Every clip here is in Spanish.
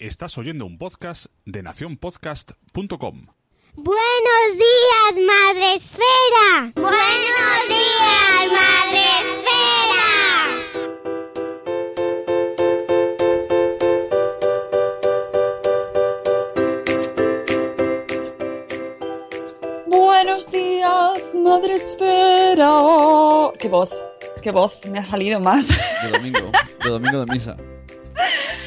Estás oyendo un podcast de nacionpodcast.com. Buenos días, Madre Esfera. Buenos días, Madre Esfera. Buenos días, Madre Esfera. ¡Qué voz! ¡Qué voz! Me ha salido más. De domingo, de domingo de misa.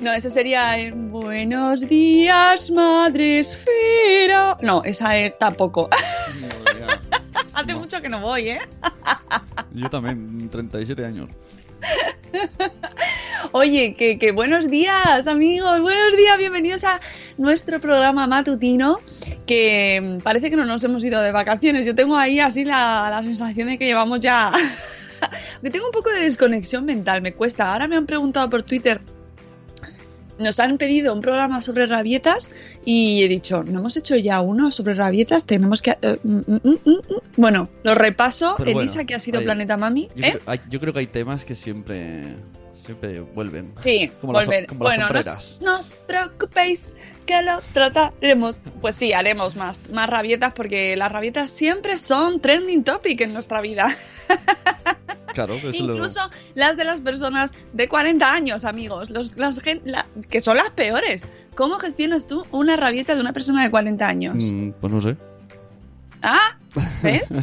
No, ese sería eh, Buenos días, Madre Esfera. No, esa es tampoco. Hace No. mucho que no voy, ¿eh? Yo también, 37 años. Oye, que, que buenos días, amigos. Buenos días, bienvenidos a nuestro programa matutino. Que parece que no nos hemos ido de vacaciones. Yo tengo ahí así la, la sensación de que llevamos ya. que tengo un poco de desconexión mental, me cuesta. Ahora me han preguntado por Twitter. Nos han pedido un programa sobre rabietas y he dicho, ¿no hemos hecho ya uno sobre rabietas? Tenemos que... eh, mm, mm, mm, mm". Bueno, lo repaso. Pero bueno, Elisa, que ha sido Planeta Mami. Yo, ¿eh? creo, hay- yo creo que hay temas que siempre, siempre vuelven. Sí, Como las- volver. como las bueno, no sombreras. os, no os preocupéis que lo trataremos. Pues sí, haremos más, más rabietas porque las rabietas siempre son trending topic en nuestra vida. Claro, es lo- Incluso las de las personas de 40 años, amigos, los, las la- que son las peores. ¿Cómo gestionas tú una rabieta de una persona de 40 años? Mm, pues no sé. Ah, ¿ves?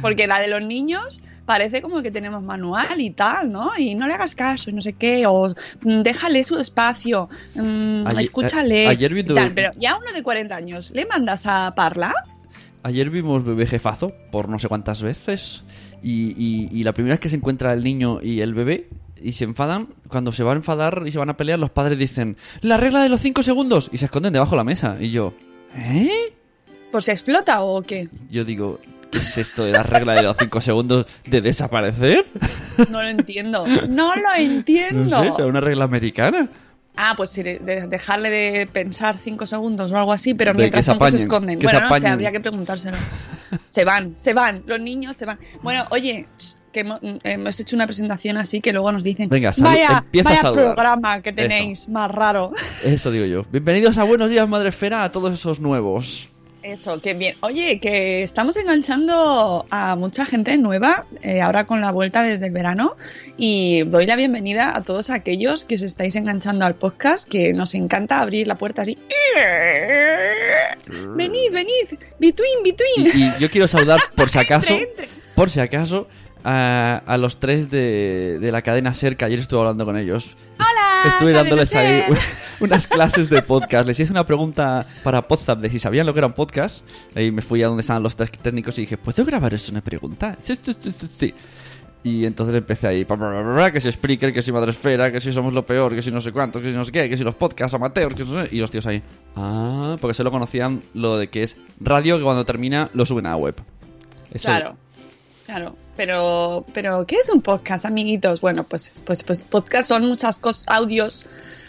Porque la de los niños parece como que tenemos manual y tal, ¿no? Y no le hagas caso y no sé qué, o mm, déjale su espacio, mm, Ayer- escúchale. a- ayer vi y tu- tal. Pero ya uno de 40 años, ¿le mandas a Parla? Ayer vimos Bebé Jefazo por no sé cuántas veces. Y, y- y la primera vez que se encuentra el niño y el bebé y se enfadan, cuando se van a enfadar y se van a pelear, los padres dicen: La regla de los 5 segundos y se esconden debajo de la mesa. Y yo, ¿eh? ¿Pues se explota o qué? Yo digo, ¿qué es esto de la regla de los 5 segundos de desaparecer? No lo entiendo. No lo entiendo. No sé, ¿será una regla americana? Ah, pues dejarle de pensar cinco segundos o algo así, pero mientras tanto se esconden. que se bueno, no sé, habría que preguntárselo. Se van, se van, los niños se van. Bueno, oye, que hemo- hemos hecho una presentación así que luego nos dicen, Venga, vaya, empieza a vaya saludar". programa que tenéis, más raro. Eso digo yo. Bienvenidos a Buenos Días Madre Esfera a todos esos nuevos. Eso, qué bien. Oye, que estamos enganchando a mucha gente nueva eh, ahora con la vuelta desde el verano y doy la bienvenida a todos aquellos que os estáis enganchando al podcast, que nos encanta abrir la puerta así. Venid, venid, between, Y, between. y yo quiero saludar, por si acaso, Entre, entre. por si acaso, a, a los tres de, de la cadena SER, que ayer estuve hablando con ellos. Hola. Estuve dándoles ahí unas clases de podcast. Les hice una pregunta para Podzap de si sabían lo que era un podcast. Ahí me fui a donde estaban los técnicos y dije, ¿puedo grabar eso una pregunta? Sí, sí, sí, sí, sí. Y entonces empecé ahí, que si Spreaker, que si Madresfera, que si somos lo peor, que si no sé cuántos, que si no sé qué, que si los podcasts amateurs, que no sé... Y los tíos ahí, ah, porque solo conocían lo de que es radio que cuando termina lo suben a la web. Eso- Claro, claro. Pero, pero, ¿qué es un podcast, amiguitos? Bueno, pues, pues, pues podcast son muchas cosas, audios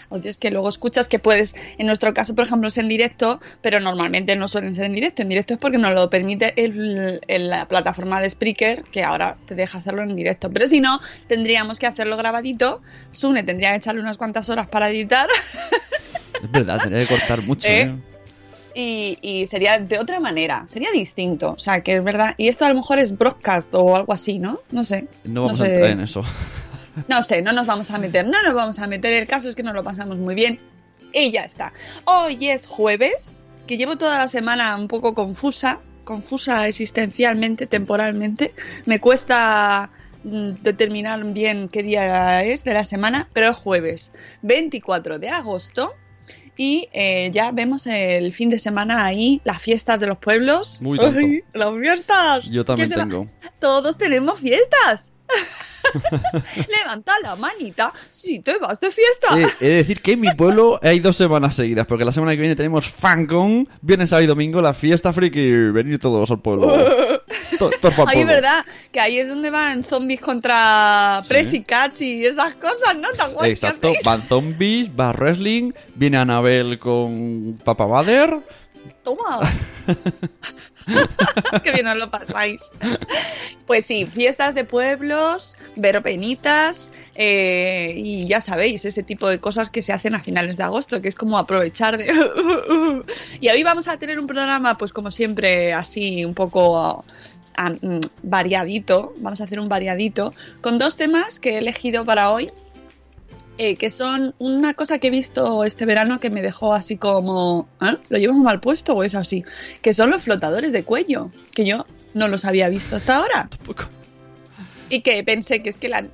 audios que luego escuchas que puedes, en nuestro caso, por ejemplo, es en directo, pero normalmente no suelen ser en directo. En directo es porque nos lo permite el- el- la plataforma de Spreaker, que ahora te deja hacerlo en directo. Pero si no, tendríamos que hacerlo grabadito. Sune tendría que echarle unas cuantas horas para editar Es verdad, tendría que cortar mucho, ¿Eh? ¿eh? Y, y sería de otra manera, sería distinto. O sea, que es verdad. Y esto a lo mejor es broadcast o algo así, ¿no? No sé. No vamos No a entrar en eso. No sé, no nos vamos a meter, no nos vamos a meter. El caso es que nos lo pasamos muy bien y ya está. Hoy es jueves, que llevo toda la semana un poco confusa, confusa existencialmente, temporalmente. Me cuesta mm, determinar bien qué día es de la semana, pero es jueves, 24 de agosto. Y eh, ya vemos el fin de semana ahí, las fiestas de los pueblos. Muy. ¡Ay, las fiestas! Yo también ¿Quién se va- tengo. todos tenemos fiestas. Levanta la manita si te vas de fiesta. Eh, He de decir que en mi pueblo hay dos semanas seguidas, porque la semana que viene tenemos FanCon, viernes, sábado y domingo, la fiesta friki. Venid todos al pueblo. To- todos Ahí verdad que ahí es donde van zombies contra Sí. Press y Catch y esas cosas, ¿no? ¿Te acuerdas? Exacto, van zombies, va wrestling, viene Anabel con Papa Vader. Toma. Qué bien os lo pasáis. Pues sí, fiestas de pueblos, verbenitas eh, y ya sabéis, ese tipo de cosas que se hacen a finales de agosto, que es como aprovechar de... y hoy vamos a tener un programa, pues como siempre, así un poco ah, mm, variadito, vamos a hacer un variadito, con dos temas que he elegido para hoy. Eh, que son una cosa que he visto este verano que me dejó así como, ¿ah? ¿Lo llevamos mal puesto o es así? Que son los flotadores de cuello, que yo no los había visto hasta ahora. Tampoco. Y que pensé que es que la,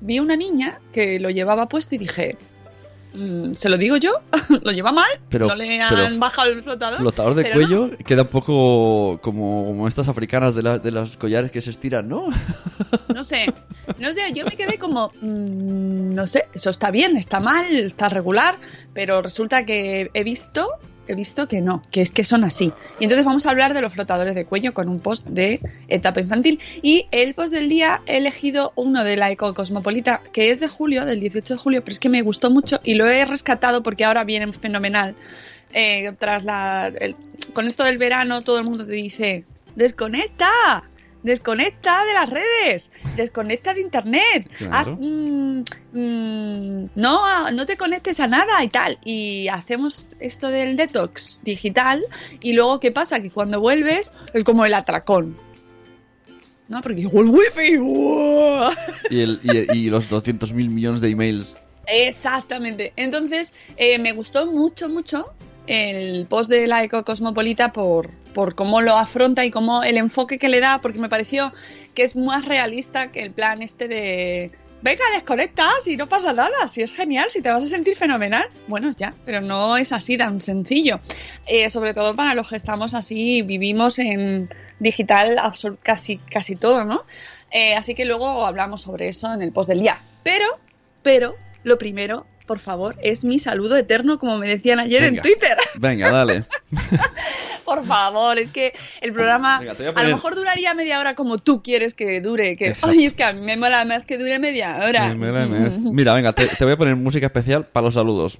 vi una niña que lo llevaba puesto y dije, ¿se lo digo yo? ¿Lo lleva mal? Pero- ¿No le han pero bajado el flotador? Flotador de cuello queda un poco como, como estas africanas de, la- de los collares que se estiran, ¿no? No sé, no sé, yo me quedé como, mm, no sé, eso está bien, está mal, está regular, pero resulta que he visto, he visto que no, que es que son así. Y entonces vamos a hablar de los flotadores de cuello con un post de etapa infantil. Y el post del día he elegido uno de la Eco Cosmopolita, que es de julio, del 18 de julio, pero es que me gustó mucho y lo he rescatado porque ahora viene fenomenal. Eh, tras la, con esto del verano todo el mundo te dice, desconecta, desconecta de las redes, desconecta de internet, Claro. haz, mm, mm, no, no te conectes a nada y tal. Y hacemos esto del detox digital y luego ¿qué pasa? Que cuando vuelves es como el atracón. ¿No? Porque llegó el wifi. ¡buah! Y, el, y, y los 200 mil millones de emails. Exactamente. Entonces, eh, me gustó mucho, mucho el post de la Eco Cosmopolita por, por cómo lo afronta y cómo el enfoque que le da, porque me pareció que es más realista que el plan este de. Venga, desconectas y no pasa nada, si es genial, si te vas a sentir fenomenal. Bueno, ya, pero no es así tan sencillo. Eh, sobre todo para los que estamos así, vivimos en digital casi, casi todo, ¿no? Eh, así que luego hablamos sobre eso en el post del día. Pero, pero, lo primero, por favor, es mi saludo eterno, como me decían ayer Venga. en Twitter. Venga, dale. Por favor, es que el programa Venga, a lo mejor duraría media hora como tú quieres que dure. Que, Exacto. ay, es que a mí me mola más que dure media hora. Mira, venga, te, te voy a poner música especial para los saludos.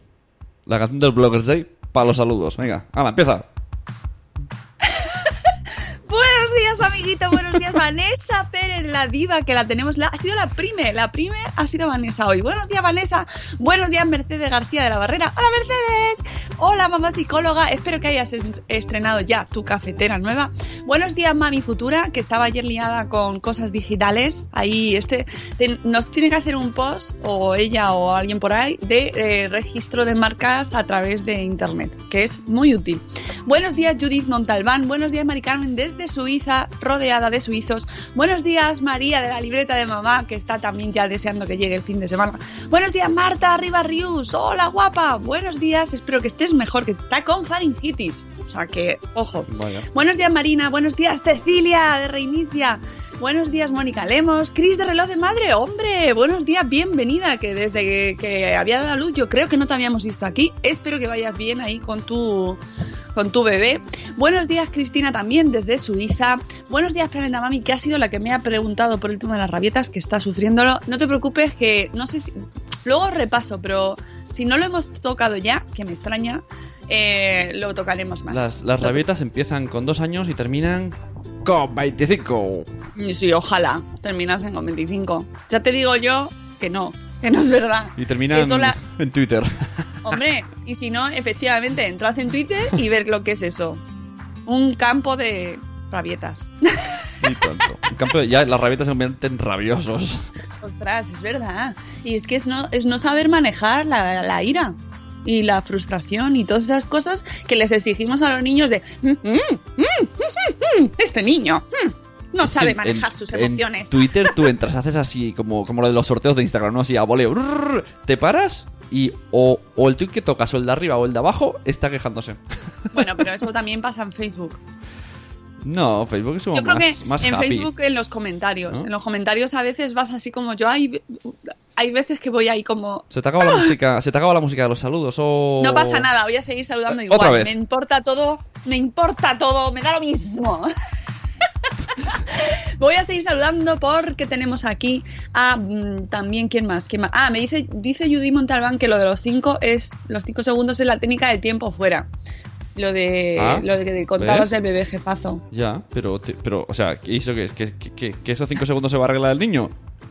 La canción del Bloggers Day para los saludos. Venga, hala, empieza. Días, amiguito. Buenos días, Vanessa Pérez, la diva, que la tenemos. Ha sido la prime. La prime ha sido Vanessa hoy. Buenos días, Vanessa. Buenos días, Mercedes García de la Barrera. Hola, Mercedes. Hola, mamá psicóloga. Espero que hayas en- estrenado ya tu cafetera nueva. Buenos días, mami futura, que estaba ayer liada con cosas digitales. Ahí este te- nos tiene que hacer un post, o ella o alguien por ahí, de eh, registro de marcas a través de internet, que es muy útil. Buenos días, Judith Montalbán. Buenos días, Mari Carmen, desde Suiza, rodeada de suizos. Buenos días, María, de la libreta de mamá, que está también ya deseando que llegue el fin de semana. Buenos días, Marta, arriba Rius. Hola, guapa. Buenos días, espero que estés mejor, que está con faringitis. O sea que, ojo. Vaya. Buenos días, Marina. Buenos días, Cecilia, de Reinicia. Buenos días, Mónica Lemos. Cris, de Reloj de Madre. Hombre, buenos días, bienvenida. Que desde que, que había dado a luz, yo creo que no te habíamos visto aquí. Espero que vayas bien ahí con tu, con tu bebé. Buenos días, Cristina, también desde Suiza. Buenos días, Planeta Mami, que ha sido la que me ha preguntado por el tema de las rabietas, que está sufriéndolo. No te preocupes, que no sé si. Luego repaso, pero si no lo hemos tocado ya, que me extraña, eh, lo tocaremos más. Las, rabietas empiezan con dos años y terminan con 25. Y Sí, ojalá terminasen con 25. Ya te digo yo que no, que no es verdad. Y terminan la- en Twitter. Hombre, y si no, efectivamente, entrad en Twitter y ver lo que es eso. Un campo de rabietas. y tanto. En cambio, ya las rabietas se convierten rabiosos. Ostras, es verdad. Y es que es no, es no saber manejar la, la ira y la frustración y todas esas cosas que les exigimos a los niños de "Mm, mm, mm, mm, mm, este niño mm, no Es sabe en- manejar en- sus en emociones. Twitter tú entras, haces así como, como lo de los sorteos de Instagram, ¿no? Así a voleo. Te paras y o, o el tweet que tocas, o el de arriba o el de abajo, está quejándose. Bueno, pero eso también pasa en Facebook. No, Facebook es como Yo creo más, que más en happy. Facebook en los comentarios. ¿No? En los comentarios a veces vas así como yo. Hay, hay veces que voy ahí como. Se te acaba la música, se te acaba la música de los saludos o No pasa nada, voy a seguir saludando igual. otra vez. Me importa todo, me importa todo, me da lo mismo. voy a seguir saludando porque tenemos aquí a mm, también quién más, quién más. Ah, me dice dice Judy Montalbán que lo de los cinco es los cinco segundos es la técnica del tiempo fuera. Lo de Ah, lo de que contabas ¿ves? del bebé jefazo. Ya, pero, te- pero o sea, ¿qué hizo que, que, que, que esos 5 segundos se va a arreglar el niño?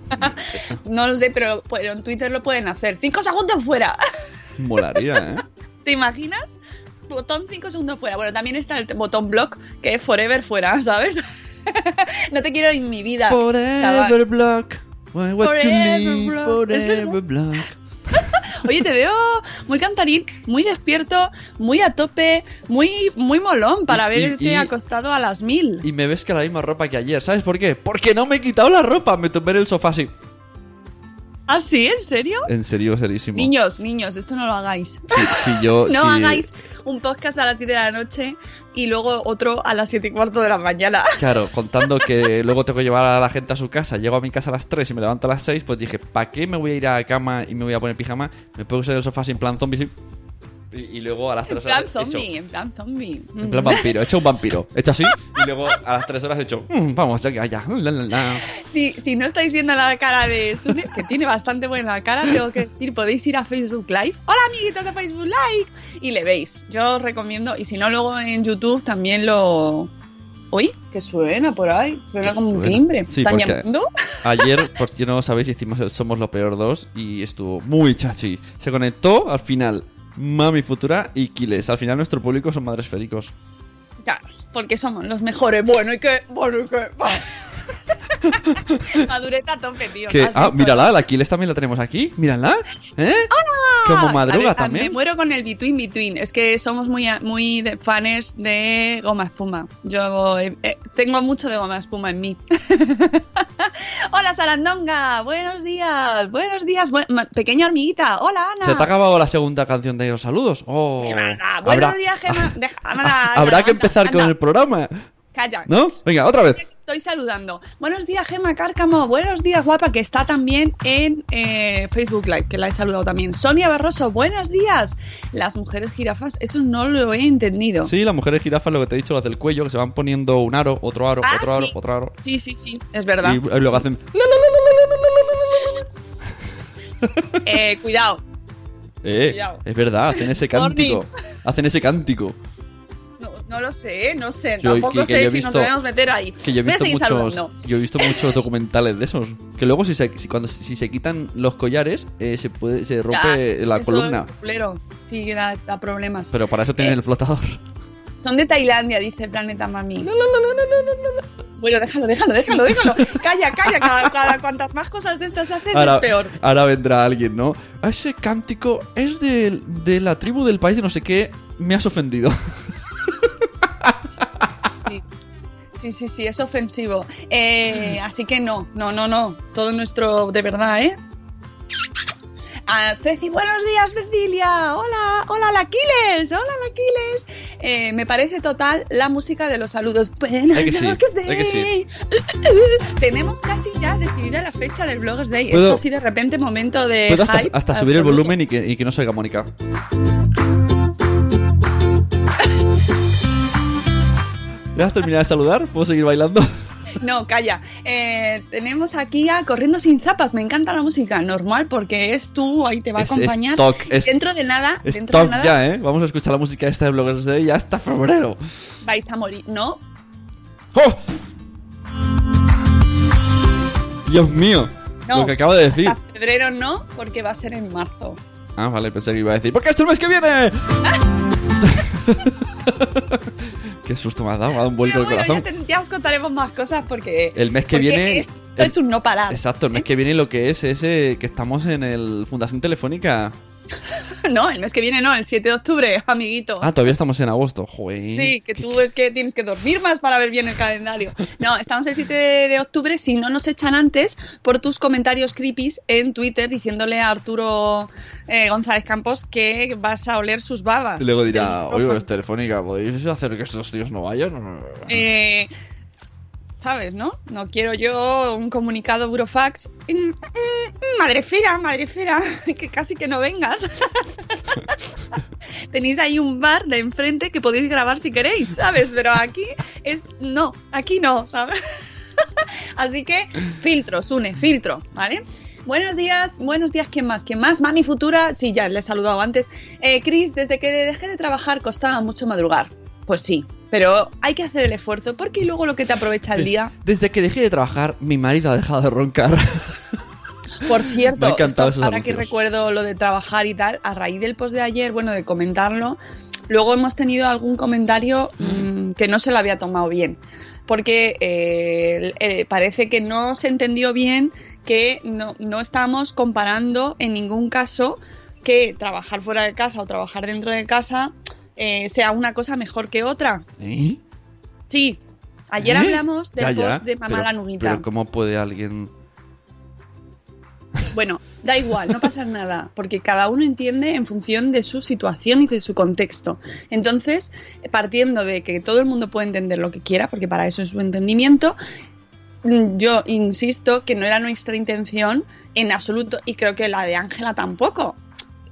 No lo sé, pero, pero en Twitter lo pueden hacer. Cinco segundos fuera. Molaría, ¿eh? ¿Te imaginas? Botón 5 segundos fuera. Bueno, también está el botón block, que es forever fuera, ¿sabes? no te quiero en mi vida. Forever chaval. block. Why what you Forever need, block. forever Es block. Oye, te veo muy cantarín, muy despierto, muy a tope, muy, muy molón para haberte acostado a las mil. Y me ves que la misma ropa que ayer, ¿sabes por qué? Porque no me he quitado la ropa, me tumbé en el sofá así. ¿Ah, sí? ¿En serio? En serio, serísimo. Niños, niños, esto no lo hagáis. Si, si yo, No si- hagáis un podcast a las 10 de la noche y luego otro a las 7 y cuarto de la mañana. Claro, contando que luego tengo que llevar a la gente a su casa, llego a mi casa a las 3 y me levanto a las 6, pues dije, ¿para qué me voy a ir a la cama y me voy a poner pijama? Me pongo en el sofá sin plan zombie. Y, y luego a las En 3 plan horas he hecho- zombie, en plan zombie. En plan vampiro, he hecho un vampiro. He hecho así y luego a las 3 horas he hecho, "Mm, vamos, ya, ya, ya, la, la, la". Si, si no estáis viendo la cara de Sune, que tiene bastante buena cara, tengo que decir, podéis ir a Facebook Live. Hola amiguitos de Facebook Live. Y le veis. Yo os recomiendo. Y si no, luego en YouTube también lo... Uy, que suena por ahí. Suena ¿Qué como un timbre. Sí, ¿Están llamando? Ayer, por si no lo sabéis, hicimos el Somos lo Peor 2 y estuvo muy chachi. Se conectó al final Mami Futura y Kiles. Al final nuestro público son madres féricos. Claro, porque somos los mejores. Bueno, y que... Bueno, y que... Madureta a tope, tío. Que, ¿Has ah, mírala, la Kiles también la tenemos aquí. Mírala. ¿Eh? Como A madruga ver, también. Me muero con el Between Between. Es que somos muy, muy de fans de goma espuma. Yo eh, eh, tengo mucho de goma espuma en mí. Hola, Sarandonga. Buenos días. Buenos días. ma- pequeña hormiguita. Hola, Ana. ¿Se te ha acabado la segunda canción de los saludos? Oh, Ah, Buenos habrá, días, Gemma. Deja- anda, habrá anda, que empezar con el programa. Calla. ¿No? Venga, otra vez. Estoy saludando. Buenos días, Gemma Cárcamo. Buenos días, guapa, que está también en eh, Facebook Live, que la he saludado también. Sonia Barroso, buenos días. Las mujeres jirafas, eso no lo he entendido. Sí, las mujeres jirafas, lo que te he dicho, las del cuello, que se van poniendo un aro, otro aro, Ah, otro aro, otro aro. Sí, sí, sí, es verdad. Y, y luego hacen. Eh, cuidado. Eh, Cuidado. es verdad, hacen ese cántico. Hacen ese cántico. No, no lo sé, no sé. Yo- Tampoco que- que sé yo si visto- nos debemos meter ahí. Que yo he visto muchos. saludando. Yo he visto muchos documentales de esos. Que luego si se, si cuando si se quitan los collares, eh, se puede, se rompe Ya, la eso columna. es. Sí, da, da problemas. Pero para eso tienen Eh, el flotador. Son de Tailandia, dice Planeta Mami. Bueno, déjalo, déjalo, déjalo, déjalo. Calla, calla. Cada, cada cuantas más cosas de estas haces Ahora, es peor. ahora vendrá alguien, ¿no? "Ah, Ese cántico es de, de la tribu del país de no sé qué. Me has ofendido. Sí, sí, sí, es ofensivo. Eh, así que no, no, no, no. Todo nuestro de verdad, ¿eh? Ah, Ceci, buenos días, Cecilia. Hola, hola, Laquiles. Hola, Laquiles. Eh, me parece total la música de los saludos. Buenas Ay que sí, que sí. Tenemos casi ya decidida la fecha del Bloggers Day. Esto así de repente momento de. Puedo hasta, hype hasta subir el volumen y que, y que no salga Mónica. ¿Ya has terminado de saludar? ¿Puedo seguir bailando? No, calla. Eh, tenemos aquí a Corriendo sin zapas. Me encanta la música. Normal, porque es tú, ahí te va a acompañar. es toc, es- dentro de nada, Es dentro de nada ya, ¿eh? Vamos a escuchar la música esta de Bloggers Day ya hasta febrero. vais a morir. No, ¡Oh! Dios mío, no. lo que acabo de decir. Hasta febrero no, porque va a ser en marzo. Ah, vale, pensé que iba a decir. ¡Porque es el mes que viene! Qué susto me ha dado, me ha dado un vuelco Pero el corazón. ya, te- ya os contaremos más cosas porque. El mes que viene- Esto el- es un no parar. Exacto, el mes que viene lo que es ese que estamos en el Fundación Telefónica. No, el mes que viene no, el 7 de octubre, amiguito. Ah, todavía estamos en agosto. Joder. Sí, que ¿Qué- tú es que tienes que dormir más para ver bien el calendario. No, estamos el 7 de octubre. Si no nos echan antes por tus comentarios creepies en Twitter diciéndole a Arturo eh, González Campos que vas a oler sus babas. Y luego dirá, oye, es Telefónica, ¿podéis hacer que estos tíos no vayan? Eh, ¿Sabes, no? No quiero yo un comunicado burofax. Mm, mm, mm, Madrefera, madrefera, que casi que no vengas. Tenéis ahí un bar de enfrente que podéis grabar si queréis, ¿sabes? Pero aquí es. No, aquí no, ¿sabes? Así que filtro, Sune, filtro, ¿vale? Buenos días, buenos días, ¿quién más? ¿Quién más? Mami Futura, sí, ya le he saludado antes. Eh, Chris, desde que dejé de trabajar costaba mucho madrugar. Pues sí, pero hay que hacer el esfuerzo porque luego lo que te aprovecha el día. Desde que dejé de trabajar, mi marido ha dejado de roncar. Por cierto, esto, ahora que recuerdo lo de trabajar y tal, a raíz del post de ayer, bueno, de comentarlo, luego hemos tenido algún comentario mm, que no se lo había tomado bien. Porque eh, eh, parece que no se entendió bien que no, no estamos comparando en ningún caso que trabajar fuera de casa o trabajar dentro de casa eh, sea una cosa mejor que otra. ¿Eh? Sí, ayer ¿Eh? hablamos del Ya, ya, post de Mamá pero- la Nuguita. Pero ¿cómo puede alguien...? Bueno, da igual, no pasa nada, porque cada uno entiende en función de su situación y de su contexto. Entonces, partiendo de que todo el mundo puede entender lo que quiera, porque para eso es su entendimiento, yo insisto que no era nuestra intención en absoluto, y creo que la de Ángela tampoco.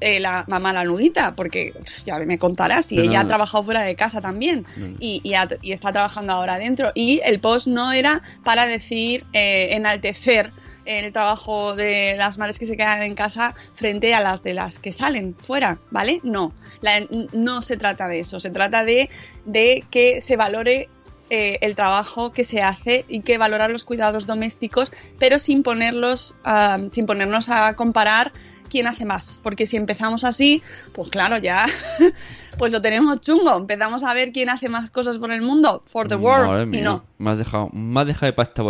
Eh, la mamá la nuguita, porque pues, ya me contarás, Pero ella no. ha trabajado fuera de casa también No. y, y ha- y está trabajando ahora dentro. Y el post no era para decir, eh, enaltecer el trabajo de las madres que se quedan en casa frente a las de las que salen fuera, ¿vale? No, La- no se trata de eso, se trata de, de que se valore eh, el trabajo que se hace y que valorar los cuidados domésticos, pero sin ponerlos, ah, sin ponernos a comparar quién hace más, porque si empezamos así, pues claro, ya pues lo tenemos chungo, empezamos a ver quién hace más cosas por el mundo, for the Madre world, y mía, no. Me has dejado, me has dejado de pasta.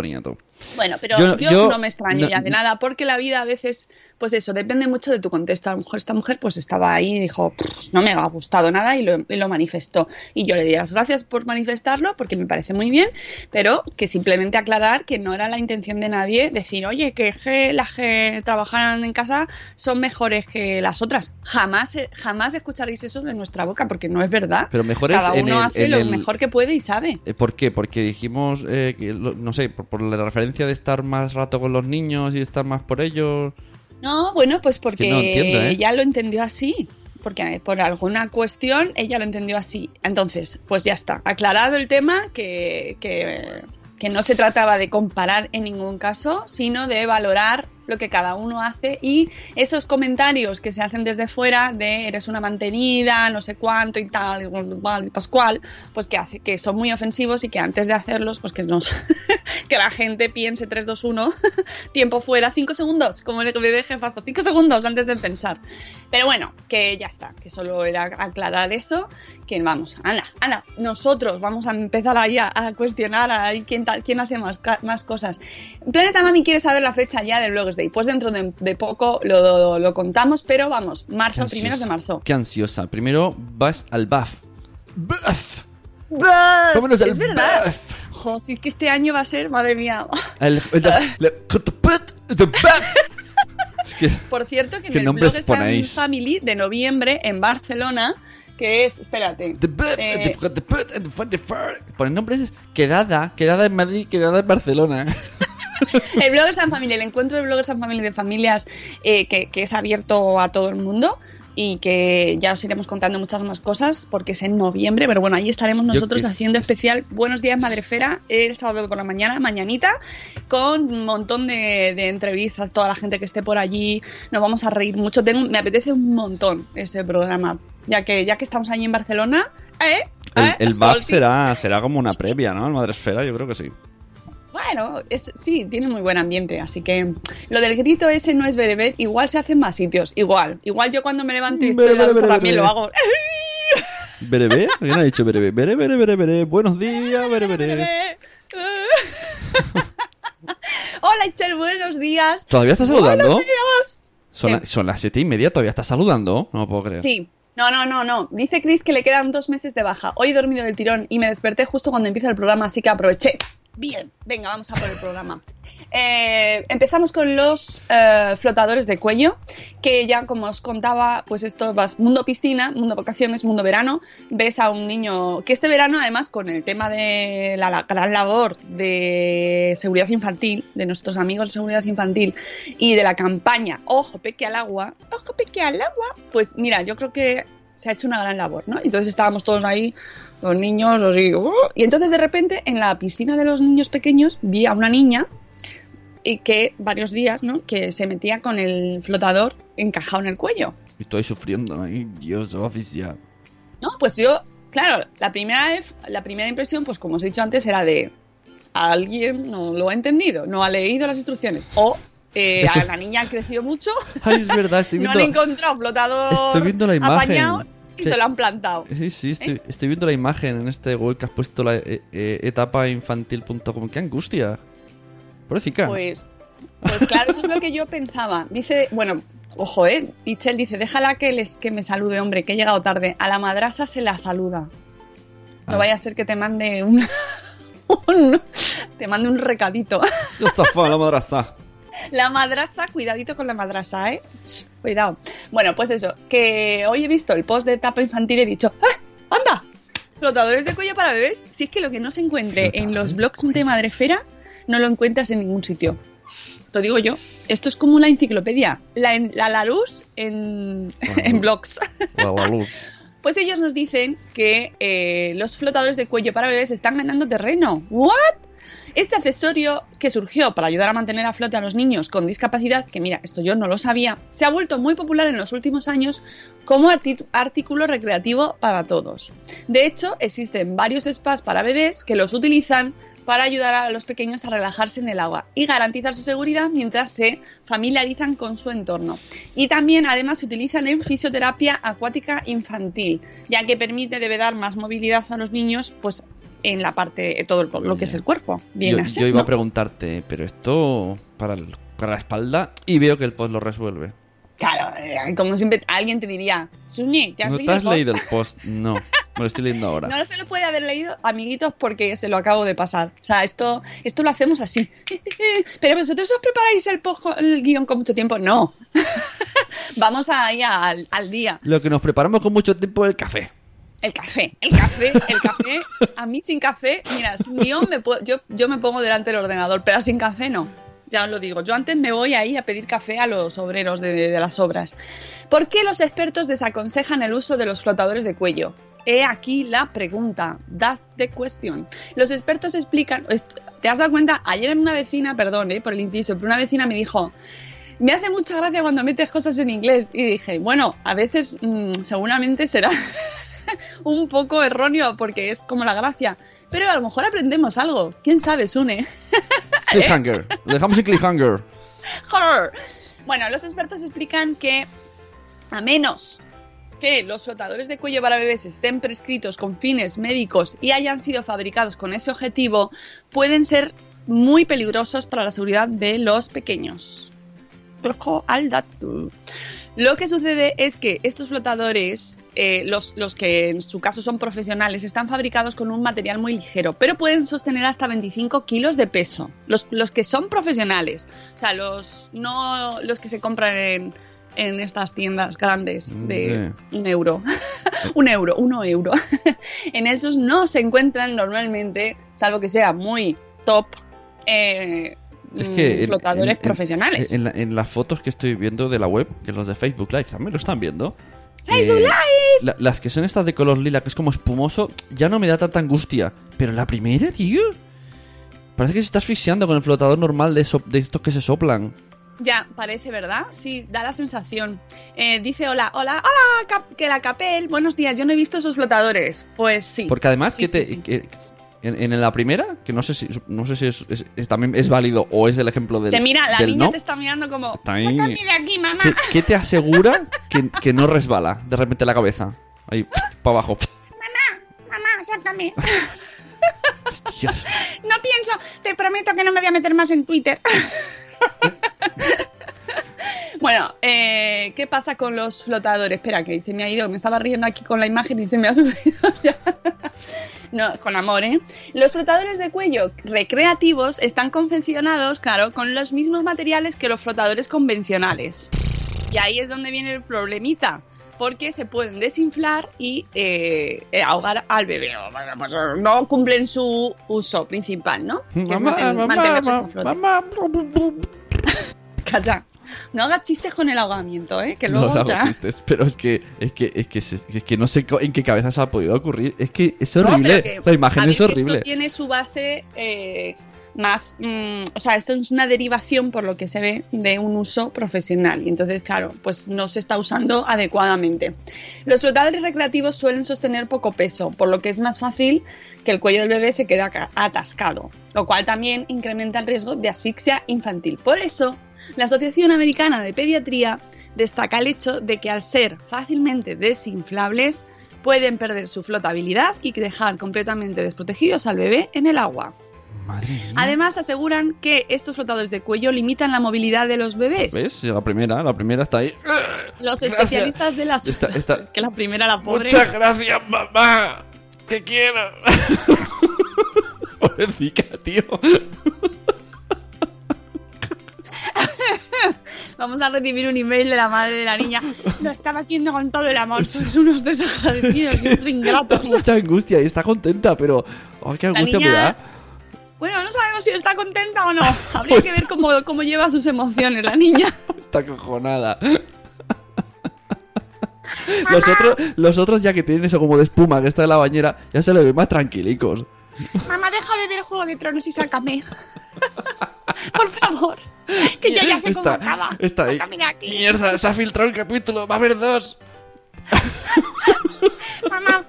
Bueno, pero Yo- yo, yo no me extraño no- ya de nada, porque la vida a veces, pues eso, depende mucho de tu contexto. A lo mejor esta mujer pues estaba ahí y dijo, "Pues no me ha gustado nada y lo, y lo manifestó. Y yo le di las gracias por manifestarlo, porque me parece muy bien, pero que simplemente aclarar que no era la intención de nadie decir, oye, que, las que trabajan en casa son mejores que las otras. Jamás, eh, jamás escucharéis eso de nuestra boca, porque no es verdad. Pero mejor es Cada en uno el- hace en lo el- mejor que puede y sabe. Eh, ¿Por qué? Porque dijimos, eh, que, no sé, por, por la referencia de estar más rato con los niños y estar más por ellos. No, bueno, pues porque no entiendo, ¿eh? ella lo entendió así. Porque por alguna cuestión ella lo entendió así. Entonces, pues ya está. Aclarado el tema que, que, que no se trataba de comparar en ningún caso, sino de valorar lo que cada uno hace y esos comentarios que se hacen desde fuera de eres una mantenida, no sé cuánto y tal, y pascual, pues que hace que son muy ofensivos y que antes de hacerlos, pues que nos que la gente piense 3 2 1, tiempo fuera, 5 segundos, como el bebé jefazo, 5 segundos antes de pensar. Pero bueno, que ya está, que solo era aclarar eso, que vamos, Ana, Ana, nosotros vamos a empezar ahí a, cuestionar a quién, quién hace más, más cosas. Planeta Mami quiere saber la fecha ya del Blogs Day, pues dentro de, de poco lo, lo contamos, pero vamos, marzo, primeros de marzo. Qué ansiosa. Primero vas al BAF. BAF. Vámonos al es verdad. BAF. Jo, sí que este año va a ser, madre mía. El, el, el- el BAF. Es que Por cierto, que en ¿Qué el and ponéis? Family de noviembre en Barcelona, que es, espérate, The birth, Eh. the, the birth and the the. Ponen nombres. Quedada. Quedada en Madrid. Quedada en Barcelona. El Bloggers and Family, el encuentro de Bloggers and Family de familias eh, que, que es abierto a todo el mundo, y que ya os iremos contando muchas más cosas porque es en noviembre, pero bueno, ahí estaremos nosotros haciendo es- especial Buenos días Madrefera el sábado por la mañana, mañanita, con un montón de, de entrevistas, toda la gente que esté por allí, nos vamos a reír mucho, Tengo, me apetece un montón este programa, ya que ya que estamos allí en Barcelona, ¿eh? El, ¿Eh? el BAF Escolti. será, será como una previa, ¿no? El Madresfera, yo creo que sí. Bueno, es, sí, tiene muy buen ambiente, así que lo del grito ese no es bereber, igual se hace en más sitios, igual. Igual yo cuando me levanto y estoy en la Bere, ducha bere, también bere. lo hago. ¿Berebe? ¿Quién ha dicho berebe? Bere, bere, bere, bere. Buenos días, bere, bere. Hola, Itcher, buenos días. ¿Todavía estás saludando? Buenos días. Son, son las siete y media, todavía estás saludando. No puedo creer. Sí. No, no, no, no. Dice Chris que le quedan dos meses de baja. Hoy he dormido del tirón y me desperté justo cuando empieza el programa, así que aproveché. Bien, venga, vamos a por el programa. Eh, empezamos con los eh, flotadores de cuello, que ya como os contaba, pues esto vas mundo piscina, mundo vacaciones, mundo verano. Ves a un niño que este verano, además, con el tema de la, la gran labor de seguridad infantil, de nuestros amigos de seguridad infantil y de la campaña Ojo Peque al agua, Ojo Peque al agua, pues mira, yo creo que se ha hecho una gran labor, ¿no? Entonces estábamos todos ahí, los niños, así, ¡uh! y entonces de repente en la piscina de los niños pequeños vi a una niña y que varios días, ¿no? Que se metía con el flotador encajado en el cuello. Y estoy sufriendo. Ay, Dios, oficial. No, pues yo, claro, la primera vez, la primera impresión, pues como os he dicho antes, era de alguien no lo ha entendido, no ha leído las instrucciones. O eh, a la niña ha crecido mucho, Ay, es verdad, estoy no viendo... han encontrado flotador Estoy viendo la imagen. apañado y Sí. se lo han plantado. Sí, sí, estoy, estoy viendo la imagen en este web que has puesto la eh, eh, etapainfantil.com. ¡Qué angustia! Pobrecita. Pues, pues claro, eso es lo que yo pensaba. Dice, bueno, ojo, eh, Itchel dice, déjala que, les, que me salude, hombre, que he llegado tarde. A la madrasa se la saluda. No Ah. vaya a ser que te mande un, un- te mande un recadito. Yo la madraza. La madrasa, cuidadito con la madrasa, ¿eh? Cuidado. Bueno, pues eso, que hoy he visto el post de etapa infantil y he dicho, ¡ah! ¡Anda! Flotadores de cuello para bebés. Si es que lo que no se encuentre en los blogs de Madrefera, no lo encuentras en ningún sitio. Lo digo yo. Esto es como una enciclopedia. La, en- la Larus en, en blogs. La, la luz. Pues ellos nos dicen que eh, los flotadores de cuello para bebés están ganando terreno. ¿What? Este accesorio que surgió para ayudar a mantener a flote a los niños con discapacidad, que mira, esto yo no lo sabía, se ha vuelto muy popular en los últimos años como artículo recreativo para todos. De hecho, existen varios spas para bebés que los utilizan para ayudar a los pequeños a relajarse en el agua y garantizar su seguridad mientras se familiarizan con su entorno. Y también además se utilizan en fisioterapia acuática infantil, ya que permite debe dar más movilidad a los niños, pues en la parte, todo lo, lo que es el cuerpo. Viene Yo, a ser, yo iba a preguntarte, pero esto para, el- para la espalda y veo que el post lo resuelve. Claro, eh, como siempre, alguien te diría, ¿te has ¿No te leído has el post?". leído el post? No, me lo estoy leyendo ahora. No se lo puede haber leído, amiguitos, porque se lo acabo de pasar. O sea, esto, esto lo hacemos así. Pero vosotros os preparáis el, post- el guion con mucho tiempo. No. Vamos ahí al, al día. Lo que nos preparamos con mucho tiempo es el café. El café, el café, el café. A mí sin café, mira, me yo, me pongo delante del ordenador, pero sin café no. Ya os lo digo. Yo antes me voy ahí a pedir café a los obreros de, las obras. ¿Por qué los expertos desaconsejan el uso de los flotadores de cuello? He aquí la pregunta. That's the question. Los expertos explican. ¿Te has dado cuenta? Ayer una vecina, perdón eh, por el inciso, pero una vecina me dijo. Me hace mucha gracia cuando metes cosas en inglés. Y dije, bueno, a veces mm, seguramente será un poco erróneo porque es como la gracia. Pero a lo mejor aprendemos algo. ¿Quién sabe, Sune? Cliffhanger. Dejamos en cliffhanger. Horror. Bueno, los expertos explican que a menos que los flotadores de cuello para bebés estén prescritos con fines médicos y hayan sido fabricados con ese objetivo, pueden ser muy peligrosos para la seguridad de los pequeños. Ojo al dato. Lo que sucede es que estos flotadores, eh, los, los que en su caso son profesionales, están fabricados con un material muy ligero, pero pueden sostener hasta 25 kilos de peso. Los, los que son profesionales, o sea, los, no los que se compran en, en estas tiendas grandes de un euro. un euro, uno euro. en esos no se encuentran normalmente, salvo que sea muy top, eh, Es que mm, en- flotadores en- en- profesionales. En, la- en las fotos que estoy viendo de la web, que los de Facebook Live también lo están viendo, eh, la- las que son estas de color lila, que es como espumoso, ya no me da tanta angustia. Pero la primera, tío. Parece que se está asfixiando con el flotador normal de, so- de estos que se soplan. Ya, parece, ¿verdad? Sí, da la sensación. Eh, dice, hola, hola, hola, que la Capel, buenos días, yo no he visto esos flotadores. Pues sí. Porque además, Sí, que te, sí. que- en, en la primera, que no sé si no sé si es, es- es- también es válido o es el ejemplo del, Te mira, la del niña no, te está mirando como, sácame de aquí, mamá. ¿qué, qué te asegura que, que no resbala de repente la cabeza? Ahí, para abajo. Mamá, sácame. Hostias. No pienso, te prometo que no me voy a meter más en Twitter. Bueno, eh, ¿qué pasa con los flotadores? Espera, que se me ha ido, me estaba riendo aquí con la imagen y se me ha subido ya. No, con amor, ¿eh? Los flotadores de cuello recreativos están confeccionados, claro, con los mismos materiales que los flotadores convencionales. Y ahí es donde viene el problemita, porque se pueden desinflar y eh, eh, ahogar al bebé. Pues, no cumplen su uso principal, ¿no? Que es Mamá, mamá, mamá. Calla. No hagas chistes con el ahogamiento, ¿eh? Que No luego hago ya... chistes, pero es que es que es que, es que no sé en qué cabeza se ha podido ocurrir. Es que es No, horrible. que, la imagen a ver, es horrible. Esto tiene su base eh, más. mm, o sea, esto es una derivación, por lo que se ve, de un uso profesional. Y entonces, claro, pues no se está usando adecuadamente. Los flotadores recreativos suelen sostener poco peso, por lo que es más fácil que el cuello del bebé se quede atascado, lo cual también incrementa el riesgo de asfixia infantil. Por eso, la Asociación Americana de Pediatría destaca el hecho de que al ser fácilmente desinflables, pueden perder su flotabilidad y dejar completamente desprotegidos al bebé en el agua. Madre mía. Además, aseguran que estos flotadores de cuello limitan la movilidad de los bebés. ¿Ves? Sí, La primera, la primera está ahí. Los Gracias. especialistas de las... Esta- esta- Es que la primera, la pobre... Muchas gracias, mamá. Te quiero. Pobrecita, tío. Vamos a recibir un email de la madre de la niña. Lo estaba haciendo con todo el amor. Sois unos desagradecidos y unos ingratos. Mucha angustia y está contenta, pero. Oh, qué angustia me niña- da. Bueno, no sabemos si está contenta o no. Habría que ver cómo, cómo lleva sus emociones la niña. Está cojonada. Los otros, los otros, ya que tienen eso como de espuma que está en la bañera, ya se le ven más tranquilicos. Mamá, deja de ver Juego de Tronos y sácame. Por favor, que yo ya sé cómo acaba. está ahí. Aquí. Mierda, se ha filtrado el capítulo, va a haber dos. Mamá,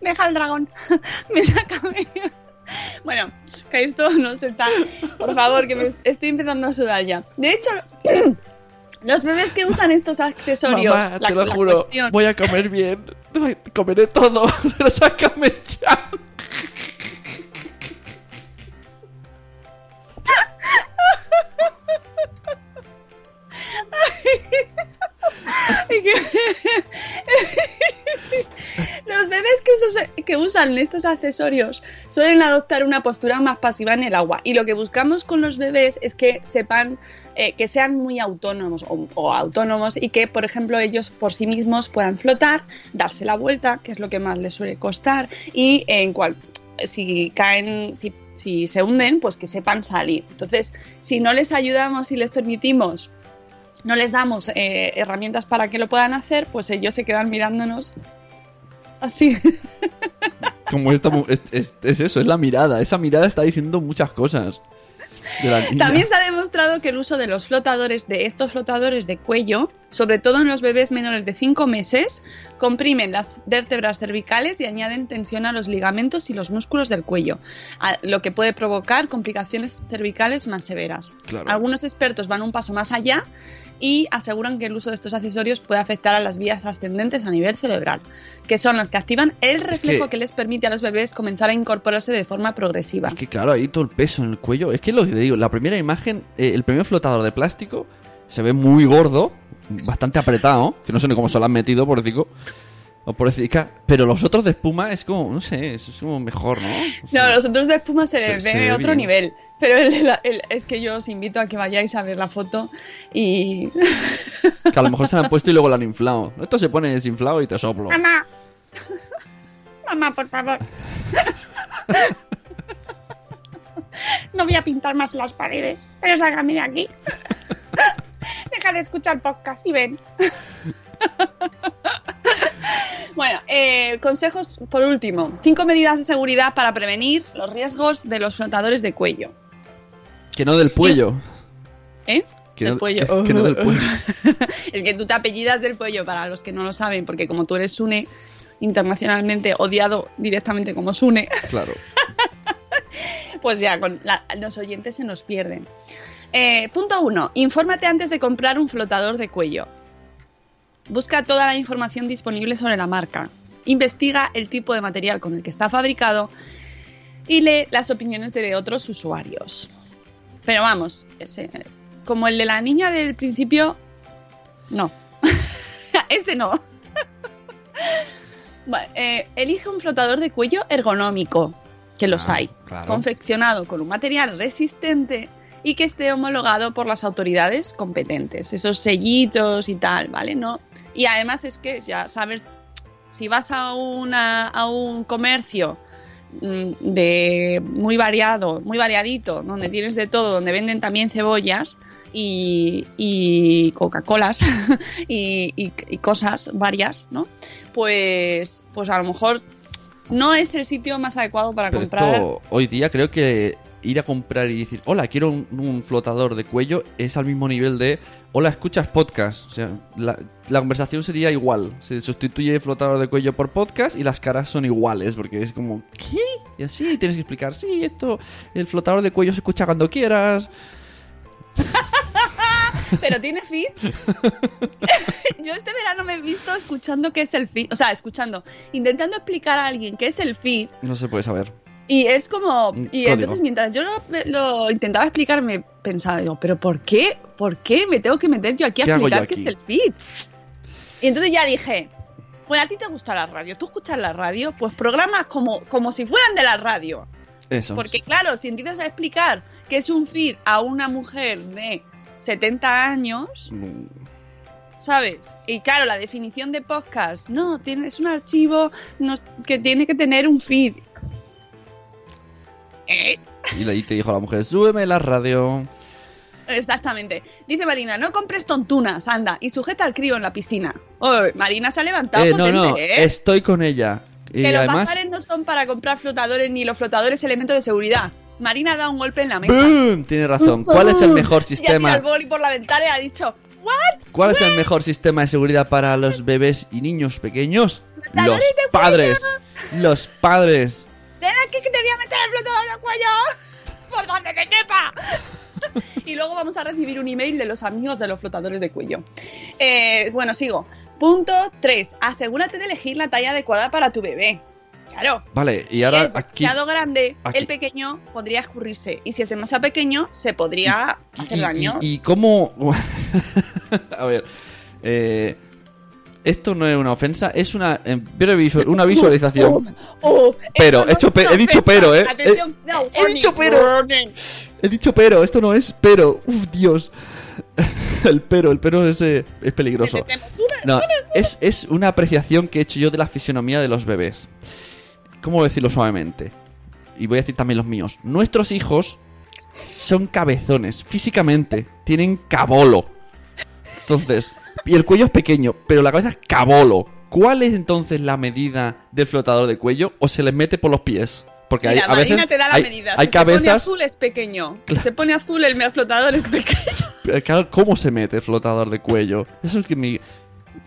Deja el dragón. Me sácame. Bueno, que esto no se está. Por favor, que me estoy empezando a sudar ya. De hecho, los bebés que usan estos accesorios, Mamá, la, te lo la juro, cuestión- voy a comer bien. Comeré todo, pero sácame ya. Los bebés que, usa- que usan estos accesorios suelen adoptar una postura más pasiva en el agua y lo que buscamos con los bebés es que sepan eh, que sean muy autónomos o, o autónomos y que por ejemplo ellos por sí mismos puedan flotar, darse la vuelta, que es lo que más les suele costar y en cual si caen, si, si se hunden, pues que sepan salir. Entonces, si no les ayudamos y les permitimos no les damos eh, herramientas para que lo puedan hacer, pues ellos se quedan mirándonos así. Como esta es, es- es eso, es la mirada. Esa mirada está diciendo muchas cosas. También se ha demostrado que el uso de los flotadores, de estos flotadores de cuello, sobre todo en los bebés menores de 5 meses, comprimen las vértebras cervicales y añaden tensión a los ligamentos y los músculos del cuello, lo que puede provocar complicaciones cervicales más severas. Claro. Algunos expertos van un paso más allá y aseguran que el uso de estos accesorios puede afectar a las vías ascendentes a nivel cerebral, que son las que activan el reflejo que- que... les permite a los bebés comenzar a incorporarse de forma progresiva. Es que claro, ahí todo el peso en el cuello. Es que lo que te digo, la primera imagen, eh, el primer flotador de plástico se ve muy gordo, bastante apretado, que no sé ni cómo se lo han metido, por decir. O por decir, pero los otros de espuma es como, no sé, es como mejor, ¿no? O sea, No, los otros de espuma se, Se- les se ve ve otro bien. nivel. Pero el- el- el- es que yo os invito a que vayáis a ver la foto y. Que a lo mejor se lo han puesto y luego lo han inflado. Esto se pone desinflado y te soplo. Mamá. Mamá, por favor. No voy a pintar más las paredes, pero sácame de aquí. Deja de escuchar podcast y ven. Bueno, eh, consejos por último. Cinco medidas de seguridad para prevenir los riesgos de los flotadores de cuello. Que no del cuello. ¿Eh? Que del no, cuello. que- que no del cuello. es que tú te apellidas del cuello, para los que no lo saben, porque como tú eres Sune, internacionalmente odiado directamente como Sune, Claro. pues ya con la- los oyentes se nos pierden. Eh, punto 1. Infórmate antes de comprar un flotador de cuello. Busca toda la información disponible sobre la marca. Investiga el tipo de material con el que está fabricado y lee las opiniones de otros usuarios. Pero vamos, ese- como el de la niña del principio, no. ese no. Bueno, eh, elige un flotador de cuello ergonómico, que los Ah, hay, claro. confeccionado con un material resistente y que esté homologado por las autoridades competentes, esos sellitos y tal, ¿vale? No. Y además es que ya sabes, si vas a, una, a un comercio mm, de muy variado, muy variadito, donde tienes de todo, donde venden también cebollas y, y Coca-Colas y, y- y cosas varias, ¿no? Pues, pues a lo mejor no es el sitio más adecuado para Pero comprar. esto, hoy día creo que ir a comprar y decir, hola, quiero un, un flotador de cuello, es al mismo nivel de, hola, escuchas podcast. O sea, la, la conversación sería igual. Se sustituye flotador de cuello por podcast y las caras son iguales, porque es como, ¿qué? Y así tienes que explicar, sí, esto, el flotador de cuello se escucha cuando quieras. Pero tiene feed. Yo este verano me he visto escuchando qué es el feed. O sea, escuchando, intentando explicar a alguien qué es el feed. No se puede saber. Y es como. Y código. entonces, mientras yo lo, lo intentaba explicar, me pensaba, digo, ¿pero por qué? ¿Por qué me tengo que meter yo aquí a ¿Qué hago yo explicar qué es el feed? Y entonces ya dije. Pues a ti te gusta la radio, tú escuchas la radio, pues programas como, como si fueran de la radio. Eso. Porque claro, si empiezas a explicar que es un feed a una mujer de 70 años, Mm, ¿sabes? Y claro, la definición de podcast, no, tienes un archivo no- que tiene que tener un feed. Eh, Y ahí te dijo la mujer, súbeme la radio. Exactamente. Dice Marina, no compres tontunas, anda, y sujeta al crío en la piscina. Marina se ha levantado Eh, no, potente, no, ¿eh? estoy con ella. Y que los bazares no son para comprar flotadores ni los flotadores elementos de seguridad. Marina ha dado un golpe en la mesa. Tiene razón. ¿Cuál es el mejor Y ha sistema? el boli por la ventana y ha dicho, ¿what? ¿Cuál es el mejor sistema de seguridad para los bebés y niños pequeños? Los padres. Los padres. ¡Ven aquí que te voy a meter el flotador de cuello! ¡Por donde te quepa! y luego vamos a recibir un email de los amigos de los flotadores de cuello. Eh, bueno, sigo. Punto 3. Asegúrate de elegir la talla adecuada para tu bebé. Claro. Vale, y si ahora es aquí. demasiado grande, aquí- el pequeño podría escurrirse. Y si es demasiado pequeño, se podría hacer y, daño. y- y cómo. a ver. eh, esto no es una ofensa, es una, pero visu- una visualización. Oh, Pero, esto he hecho es pe- una he dicho pero, ¿eh? Atención, no, he warning, dicho pero. warning. He dicho pero, esto no es pero. Uf, Dios. El pero, el pero es, eh, es peligroso. No, es, es una apreciación que he hecho yo de la fisionomía de los bebés. ¿Cómo decirlo suavemente? Y voy a decir también los míos. Nuestros hijos son cabezones, físicamente. Tienen cabolo. Entonces, y el cuello es pequeño, pero la cabeza es cabolo. ¿Cuál es entonces la medida del flotador de cuello? ¿O se les mete por los pies? Porque hay, Mira, a veces Marina te da la hay, medida. hay si se pone cabezas... azul es pequeño. Si se pone azul el flotador es pequeño. Eh, claro, ¿Cómo se mete el flotador de cuello? Eso es que mi...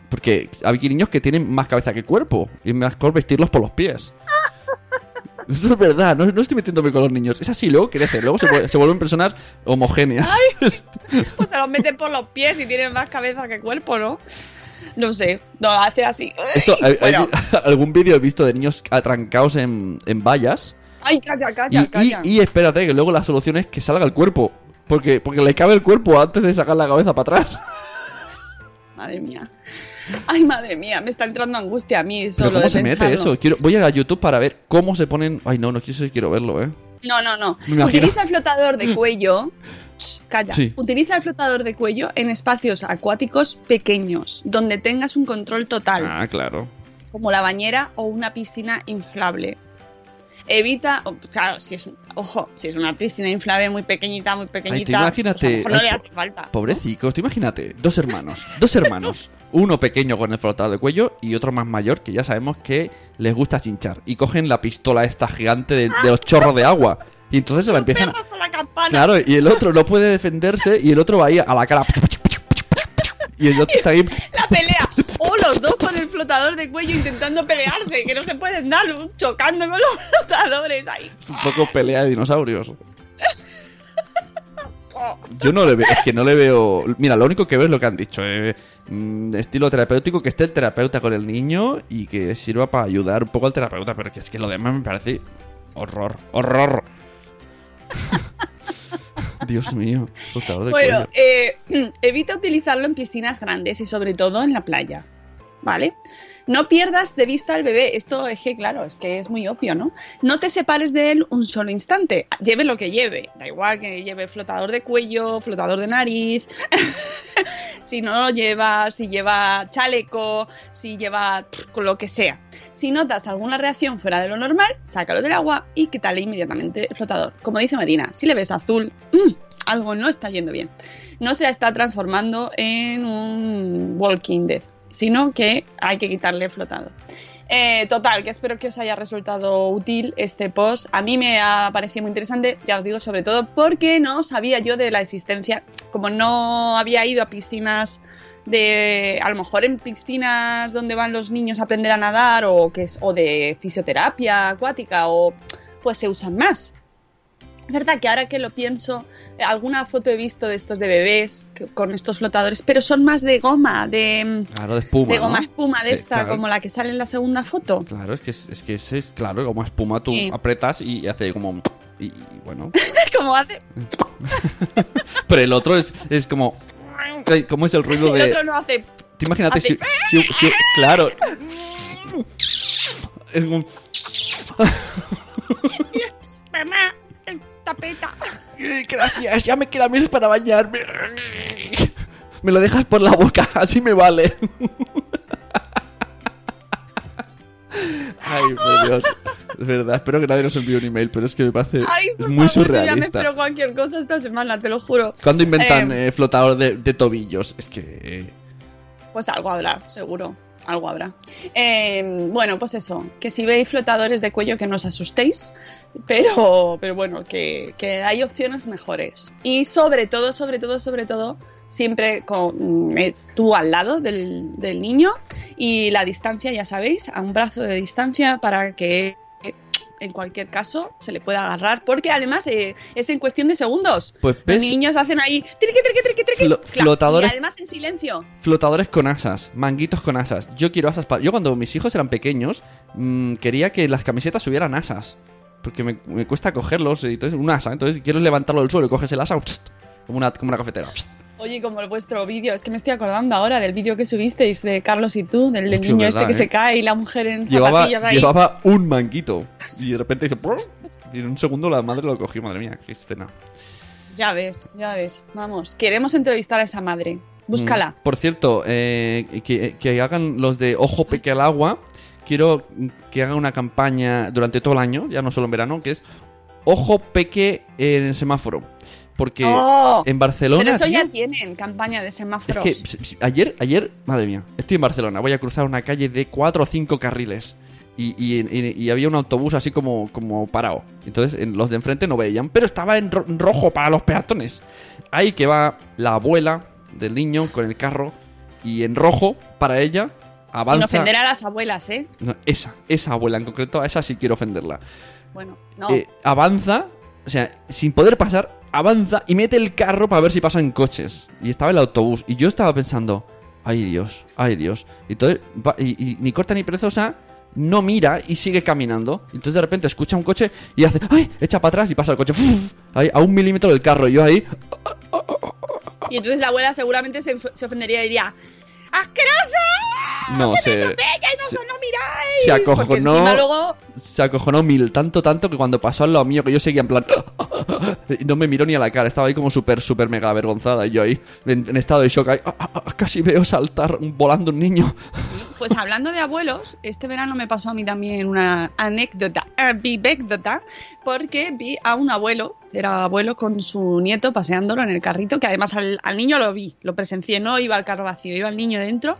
Porque hay niños que tienen más cabeza que cuerpo. Y es mejor vestirlos por los pies. Eso es verdad, no, no estoy metiéndome con los niños. Es así, luego crece, luego se, vuel- se vuelven personas homogéneas. Pues se los meten por los pies y tienen más cabeza que cuerpo, ¿no? No sé. No, hace así. Esto, Ay, hay- fuera. hay- algún vídeo he visto de niños atrancados en, en vallas. Ay, calla, Y, calla, y- calla. y espérate, que luego la solución es que salga el cuerpo. Porque, porque le cabe el cuerpo antes de sacar la cabeza para atrás. Madre mía. Ay, madre mía, me está entrando angustia a mí Pero solo ¿cómo de se mete eso? Quiero, voy a YouTube para ver cómo se ponen... Ay, no, no quiero, quiero verlo, ¿eh? No, no, no. Utiliza el flotador de cuello. Shh, calla. Sí. Utiliza el flotador de cuello en espacios acuáticos pequeños, donde tengas un control total, Ah, claro. como la bañera o una piscina inflable. Evita, claro, si es, ojo, si es una piscina inflable muy pequeñita, muy pequeñita, imagínate- pues a lo mejor no le hace falta. tú imagínate, dos hermanos, dos hermanos, Uno pequeño con el flotador de cuello y otro más mayor que ya sabemos que les gusta chinchar. Y cogen la pistola esta gigante de, de los chorros de agua. Y entonces se la empiezan a... Claro, y el otro no puede defenderse y el otro va ahí a la cara. Y el otro está ahí... La pelea. O los dos con el flotador de cuello intentando pelearse, que no se pueden dar, chocando con los flotadores ahí. Es un poco pelea de dinosaurios. Yo no le veo, es que no le veo. Mira, lo único que veo es lo que han dicho. eh, mm, estilo terapéutico, que esté el terapeuta con el niño y que sirva para ayudar un poco al terapeuta, pero que es que lo demás me parece horror, horror. Dios mío, Bueno, eh, evita utilizarlo en piscinas grandes y sobre todo en la playa, ¿vale? No pierdas de vista al bebé. Esto es que, claro, es que es muy obvio, ¿no? No te separes de él un solo instante. Lleve lo que lleve. Da igual que lleve flotador de cuello, flotador de nariz. si no lo lleva, si lleva chaleco, si lleva pff, lo que sea. Si notas alguna reacción fuera de lo normal, sácalo del agua y quítale inmediatamente el flotador. Como dice Marina, si le ves azul, mm, algo no está yendo bien. No se está transformando en un Walking Dead, sino que hay que quitarle el flotador. Eh, total, que espero que os haya resultado útil este post. A mí me ha parecido muy interesante, ya os digo, sobre todo porque no sabía yo de la existencia, como no había ido a piscinas de, a lo mejor en piscinas donde van los niños a aprender a nadar o, que es, o de fisioterapia acuática o pues se usan más. Es verdad que ahora que lo pienso, eh, alguna foto he visto de estos de bebés que- con estos flotadores, pero son más de goma, de, Claro, de espuma. de goma ¿no? espuma de Eh, esta, claro. como la que sale en la segunda foto. Claro, es que es, es que ese es claro, como espuma tú Sí. apretas y hace como. Y, y bueno. como hace. Pero el otro es, es como. ¿Cómo es el ruido El de.? otro no hace. Tú imagínate hace- si, si- si- Claro. Es como- Mamá, el tapeta. Gracias, ya me queda menos para bañarme. Me lo dejas por la boca, así me vale. Ay, por Dios. Es verdad, espero que nadie nos envíe un email, pero es que me parece Ay, es por muy favor, yo ya me surrealista. espero cualquier cosa esta semana, te lo juro. ¿Cuándo inventan Eh, eh, flotador de, de tobillos? Es que. eh, Pues algo habrá, seguro. Algo habrá. Eh, bueno, pues eso, que si veis flotadores de cuello que no os asustéis, pero, pero bueno, que, que hay opciones mejores. Y sobre todo, sobre todo, sobre todo, siempre con mm, tú al lado del, del niño y la distancia, ya sabéis, a un brazo de distancia para que en cualquier caso se le pueda agarrar, porque además eh, es en cuestión de segundos. Pues Los niños hacen ahí triqui, triqui, triqui, triqui, Flo- clac, flotadores- y además en silencio. flotadores con asas, manguitos con asas. Yo quiero asas para. Yo cuando mis hijos eran pequeños, mm, quería que las camisetas tuvieran asas. Porque me, me cuesta cogerlos. Y entonces, un asa. Entonces quiero levantarlo del suelo y coges el asa. pst, como una, como una cafetera. pst. Oye, como el vuestro vídeo, es que me estoy acordando ahora del vídeo que subisteis de Carlos y tú, del niño verdad, este que ¿eh? se cae y la mujer en Llevaba, zapatillas ahí. llevaba un manguito. Y de repente. "Prr", Y en un segundo la madre lo cogió. Madre mía, qué escena. Ya ves, ya ves. Vamos, queremos entrevistar a esa madre. Búscala. Mm, Por cierto, eh, que, que hagan los de Ojo Peque al Agua. Quiero que hagan una campaña durante todo el año, ya no solo en verano, que es Ojo Peque en el semáforo. Porque ¡Oh! en Barcelona. Pero eso ya tío, tienen campaña de es semáforos. que s- s- ayer, ayer, madre mía, estoy en Barcelona, voy a cruzar una calle de cuatro o cinco carriles. Y, y- y- y había un autobús así como, como parado. Entonces en- los de enfrente no veían, pero estaba en ro- en rojo para los peatones. Ahí que va la abuela del niño con el carro y en rojo para ella Sin avanza. ofender a las abuelas, ¿eh? No, esa, esa abuela en concreto, a esa sí quiero ofenderla. Bueno, no. Eh, avanza, o sea, sin poder pasar, avanza y mete el carro para ver si pasan coches. Y estaba el autobús. Y yo estaba pensando, ay Dios, ay Dios. Y, va- y, ni corta ni perezosa, no mira y sigue caminando. Entonces de repente escucha un coche y hace, ay, echa para atrás y pasa el coche. ahí, a un milímetro del carro. Y yo ahí, Y entonces la abuela seguramente se, se ofendería y diría ¡Asquerosa! no sé. ¡Bella y no, se- no miráis! se acojonó. luego se acojonó mil, tanto, tanto que cuando pasó al lado mío, que yo seguía en plan. no me miró ni a la cara, estaba ahí como súper, súper mega avergonzada. Y yo ahí, en, en estado de shock, ahí, "Ah, ah, ah, casi veo saltar volando un niño. Pues hablando de abuelos, este verano me pasó a mí también una anécdota, eh, vivécdota, porque vi a un abuelo, era abuelo con su nieto paseándolo en el carrito, que además al, al niño lo vi, lo presencié, no iba al carro vacío, iba el niño dentro,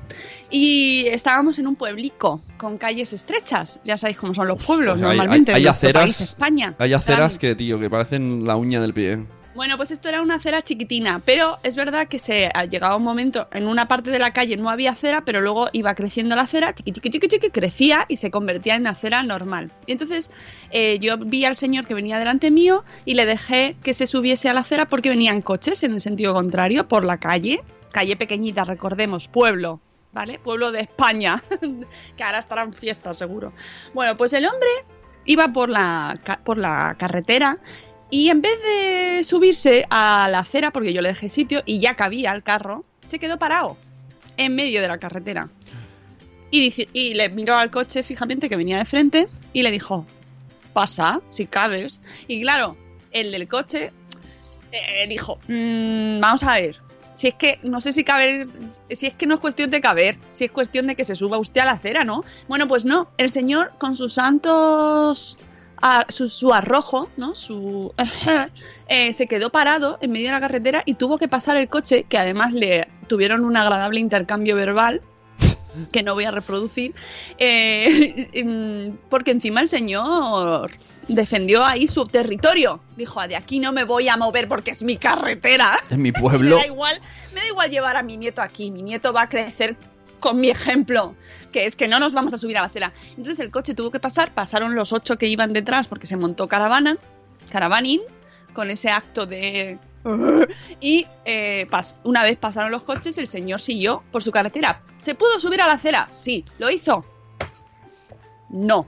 y estábamos en un pueblico con calles estrechas, ya sabéis cómo son los pueblos O sea, hay- normalmente, hay, hay en nuestro aceras, país, España. hay aceras que, tío, que parecen la uña del pie. Bueno, pues esto era una acera chiquitina, pero es verdad que se ha llegado un momento, en una parte de la calle no había acera, pero luego iba creciendo la acera, chiqui, chiqui, chiqui, chiqui, crecía y se convertía en acera normal. Y entonces eh, yo vi al señor que venía delante mío y le dejé que se subiese a la acera porque venían coches en el sentido contrario por la calle, calle pequeñita, recordemos, pueblo. ¿Vale? Pueblo de España, que ahora estarán fiestas seguro. Bueno, pues el hombre iba por la, por la carretera y en vez de subirse a la acera, porque yo le dejé sitio y ya cabía el carro, se quedó parado en medio de la carretera. Y, y le miró al coche fijamente que venía de frente y le dijo, pasa, si cabes. Y claro, el del coche eh, dijo, "Mm, vamos a ver, si es que no sé si caber, si es que no es cuestión de caber, si es cuestión de que se suba usted a la acera, ¿no? Bueno, pues no, el señor con sus santos su, arrojo, ¿no? Su eh, se quedó parado en medio de la carretera y tuvo que pasar el coche, que además le tuvieron un agradable intercambio verbal que no voy a reproducir, eh, em, porque encima el señor defendió ahí su territorio. Dijo, "Ah, de aquí no me voy a mover porque es mi carretera. En mi me pueblo. da igual, me da igual llevar a mi nieto aquí. Mi nieto va a crecer con mi ejemplo, que es que no nos vamos a subir a la acera. Entonces el coche tuvo que pasar, pasaron los ocho que iban detrás porque se montó caravana, caravaning, con ese acto de... Y eh, una vez pasaron los coches, el señor siguió por su carretera. ¿Se pudo subir a la acera? Sí. ¿Lo hizo? No.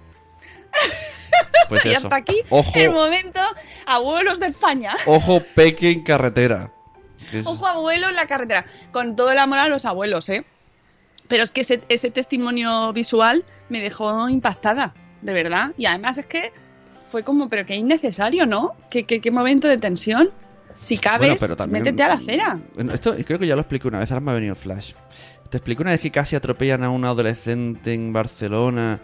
Pues y eso. hasta aquí Ojo, el momento abuelos de España. ojo peque en carretera. Es- Ojo abuelo en la carretera. Con todo el amor a los abuelos, ¿eh? Pero es que ese, ese testimonio visual me dejó impactada, de verdad. Y además es que fue como, pero que innecesario, ¿no? ¿Qué, qué, qué momento de tensión? Si cabes, Bueno, pero también- métete a la acera. Bueno, esto creo que ya lo expliqué una vez, ahora me ha venido el flash. Te expliqué una vez que casi atropellan a un adolescente en Barcelona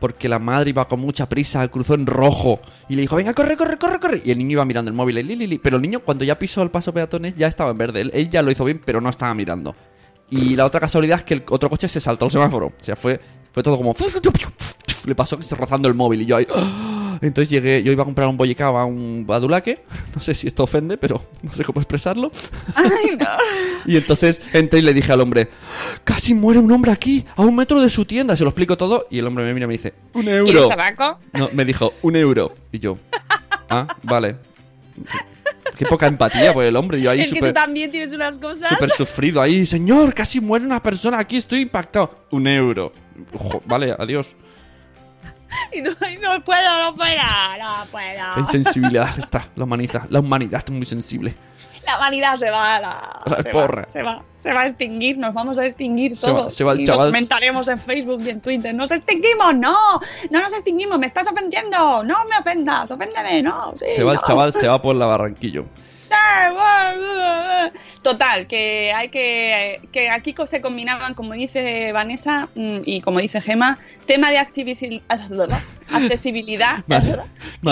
porque la madre iba con mucha prisa, cruzó en rojo y le dijo, venga, corre, corre, corre, corre. Y el niño iba mirando el móvil, li, li, li. pero el niño cuando ya pisó el paso peatones ya estaba en verde. Él, él ya lo hizo bien, pero no estaba mirando. Y la otra casualidad es que el otro coche se saltó el semáforo. O sea, fue, fue todo como... Le pasó que se rozando el móvil y yo ahí... ¡ah! Entonces llegué, yo iba a comprar un bollicao a un badulaque. No sé si esto ofende, pero no sé cómo expresarlo. Ay, no. Y entonces entré y le dije al hombre, casi muere un hombre aquí, a un metro de su tienda. Se lo explico todo y el hombre me mira y me dice, un ¿Quieres euro. tabaco? No, me dijo, un euro. Y yo, ah, vale. Qué poca empatía por el hombre. Yo ahí Es que tú también tienes unas cosas. súper sufrido ahí. Señor, casi muere una persona aquí, estoy impactado. Un euro. Ojo, vale, adiós. Y tú, "Ay, no puedo, no puedo, no puedo. Qué insensibilidad está la humanidad. La humanidad es muy sensible. La humanidad se va a la, la se porra. Va, se, va, se va a extinguir, nos vamos a extinguir Se va- todos. se va el y chaval- Lo comentaremos en Facebook y en Twitter. ¡Nos extinguimos! ¡No! ¡No nos extinguimos! ¡Me estás ofendiendo! ¡No me ofendas! ¡Oféndeme! ¡No! Sí, Se va el no. chaval, se va por la Barranquillo. Total, que hay que. que aquí se combinaban, como dice Vanessa mm, y como dice Gema, tema de accesibilidad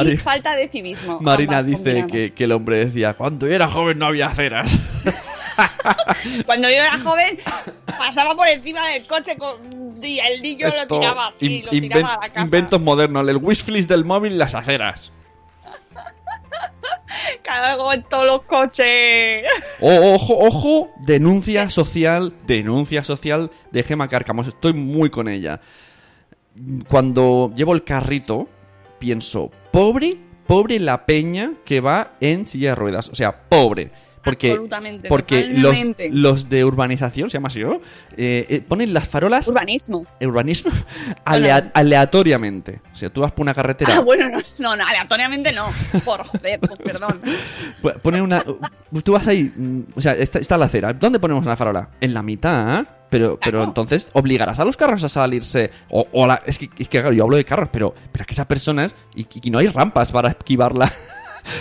y falta de civismo. Marina dice que, que el hombre decía, cuando yo era joven no había aceras. Cuando yo era joven, pasaba por encima del coche con, y el niño lo Esto, tiraba así, lo tiraba a la casa. Inventos modernos, el wishflis del móvil y las aceras. Cago en todos los coches. Oh, ojo, ojo, denuncia social, denuncia social de Gema Cárcamos. Estoy muy con ella. Cuando llevo el carrito, pienso, pobre, pobre la peña que va en silla de ruedas. O sea, pobre. Porque, porque los, los de urbanización, se llama así, ¿no? Eh, eh, ponen las farolas Urbanismo. urbanismo alea- aleatoriamente. O sea, tú vas por una carretera, Ah, bueno, no, no, no, aleatoriamente no. Por joder, pues, perdón. pu- ponen una. Tú vas ahí, mm, o sea, está, está la acera. ¿Dónde ponemos una farola? En la mitad. Pero, pero Claro. entonces obligarás a los carros a salirse. O, o la- es, que, es que yo hablo de carros, pero, pero es que esas personas. Y, y no hay rampas para esquivarla.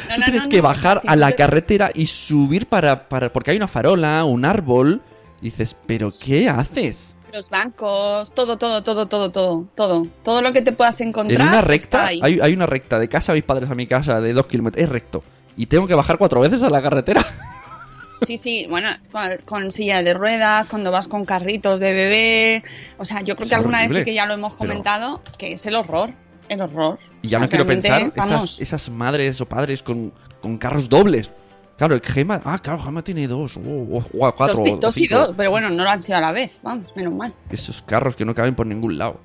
No, Tú no, tienes que bajar a la te- carretera y subir para, para. Porque hay una farola, un árbol. Y dices, ¿pero qué haces? Los bancos, todo, todo, todo, todo, todo, todo. Todo lo que te puedas encontrar. En una recta, hay, hay una recta de casa a mis padres a mi casa de dos kilómetros. Es recto. Y tengo que bajar cuatro veces a la carretera. Sí, sí, bueno, con, con silla de ruedas, cuando vas con carritos de bebé. O sea, yo creo Es que alguna vez sí que ya lo hemos pero- comentado, que es el horror. El horror. Y ya no quiero pensar esas, esas madres o padres con, con carros dobles. Claro, Gema, ah, claro, Gema tiene dos, o, o- o cuatro, dos, dos y dos, pero bueno, no lo han sido a la vez, vamos, menos mal. Esos carros que no caben por ningún lado.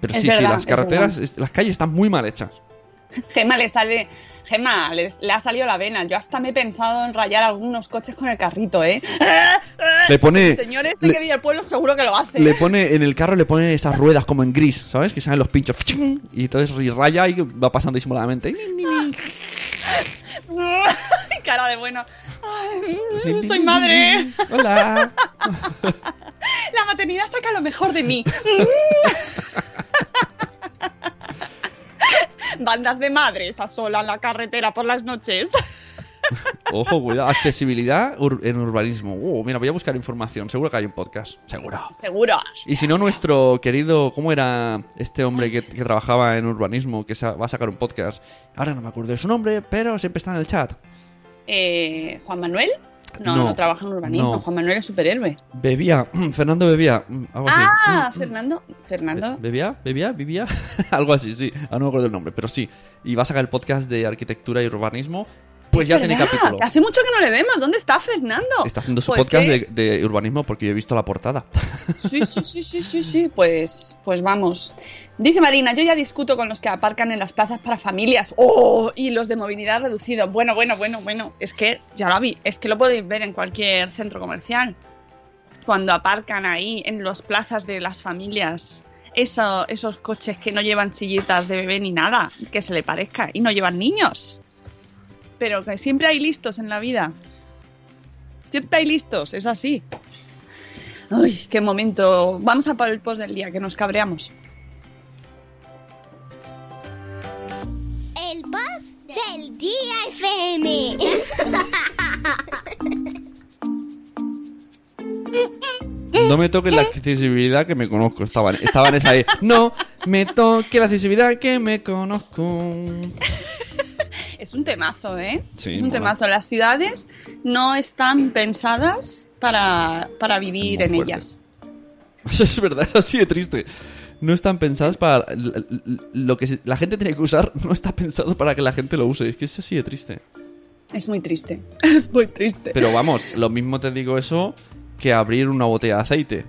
Pero Es sí, sí, las carreteras, las calles están muy mal hechas. Gema le sale. Les- le ha salido la vena. Yo hasta me he pensado en rayar algunos coches con el carrito, ¿eh? Le pone, El señor este le- que vive al pueblo seguro que lo hace. le pone en el carro le pone esas ruedas como en gris, ¿sabes? Que salen los pinchos. Y entonces y raya y va pasando disimuladamente. Cara de bueno. Ay, soy madre. Hola. La maternidad saca lo mejor de mí. Bandas de madres a sola en la carretera por las noches. Ojo, cuidado. Accesibilidad en urbanismo. Uh, mira, voy a buscar información. Seguro que hay un podcast. Seguro. Seguro. Y si no, nuestro querido, ¿cómo era este hombre que, que trabajaba en urbanismo, que va a sacar un podcast? Ahora no me acuerdo de su nombre, pero siempre está en el chat. Eh, ¿Juan Manuel? No, No, no, trabaja en urbanismo. no. Juan Manuel es superhéroe. Bebía, Fernando bebía, mm, algo así. Ah, Mm, mm. Fernando. Fernando. ¿Bebía? ¿Bebía? ¿Vivía? algo así, sí. Ahora no me acuerdo el nombre, pero sí. Y va a sacar el podcast de arquitectura y urbanismo. Pues Es ya tiene capítulo. Hace mucho que no le vemos. ¿Dónde está Fernando? Está haciendo su Pues podcast que- de, de urbanismo porque yo he visto la portada. Sí, sí, sí, sí, sí, sí, pues, pues vamos. Dice Marina, yo ya discuto con los que aparcan en las plazas para familias. ¡Oh! Y los de movilidad reducido. Bueno, bueno, bueno, bueno. Es que ya lo vi, es que lo podéis ver en cualquier centro comercial. Cuando aparcan ahí en las plazas de las familias. Eso, esos coches que no llevan sillitas de bebé ni nada, que se le parezca, y no llevan niños. Pero que siempre hay listos en la vida. Siempre hay listos, es así. Ay, qué momento. Vamos a por el post del día, que nos cabreamos. El boss del día FM. No me toques la accesibilidad que me conozco. Estaban, estaban esa ahí. No me toque la accesibilidad que me conozco. Es un temazo, ¿eh? Sí, es un mola. temazo. Las ciudades no están pensadas para, para vivir en ellas. Es verdad, es así de triste. No están pensadas para... Lo que la gente tiene que usar no está pensado para que la gente lo use. Es que es así de triste. Es muy triste. Es muy triste. Pero vamos, lo mismo te digo eso que abrir una botella de aceite.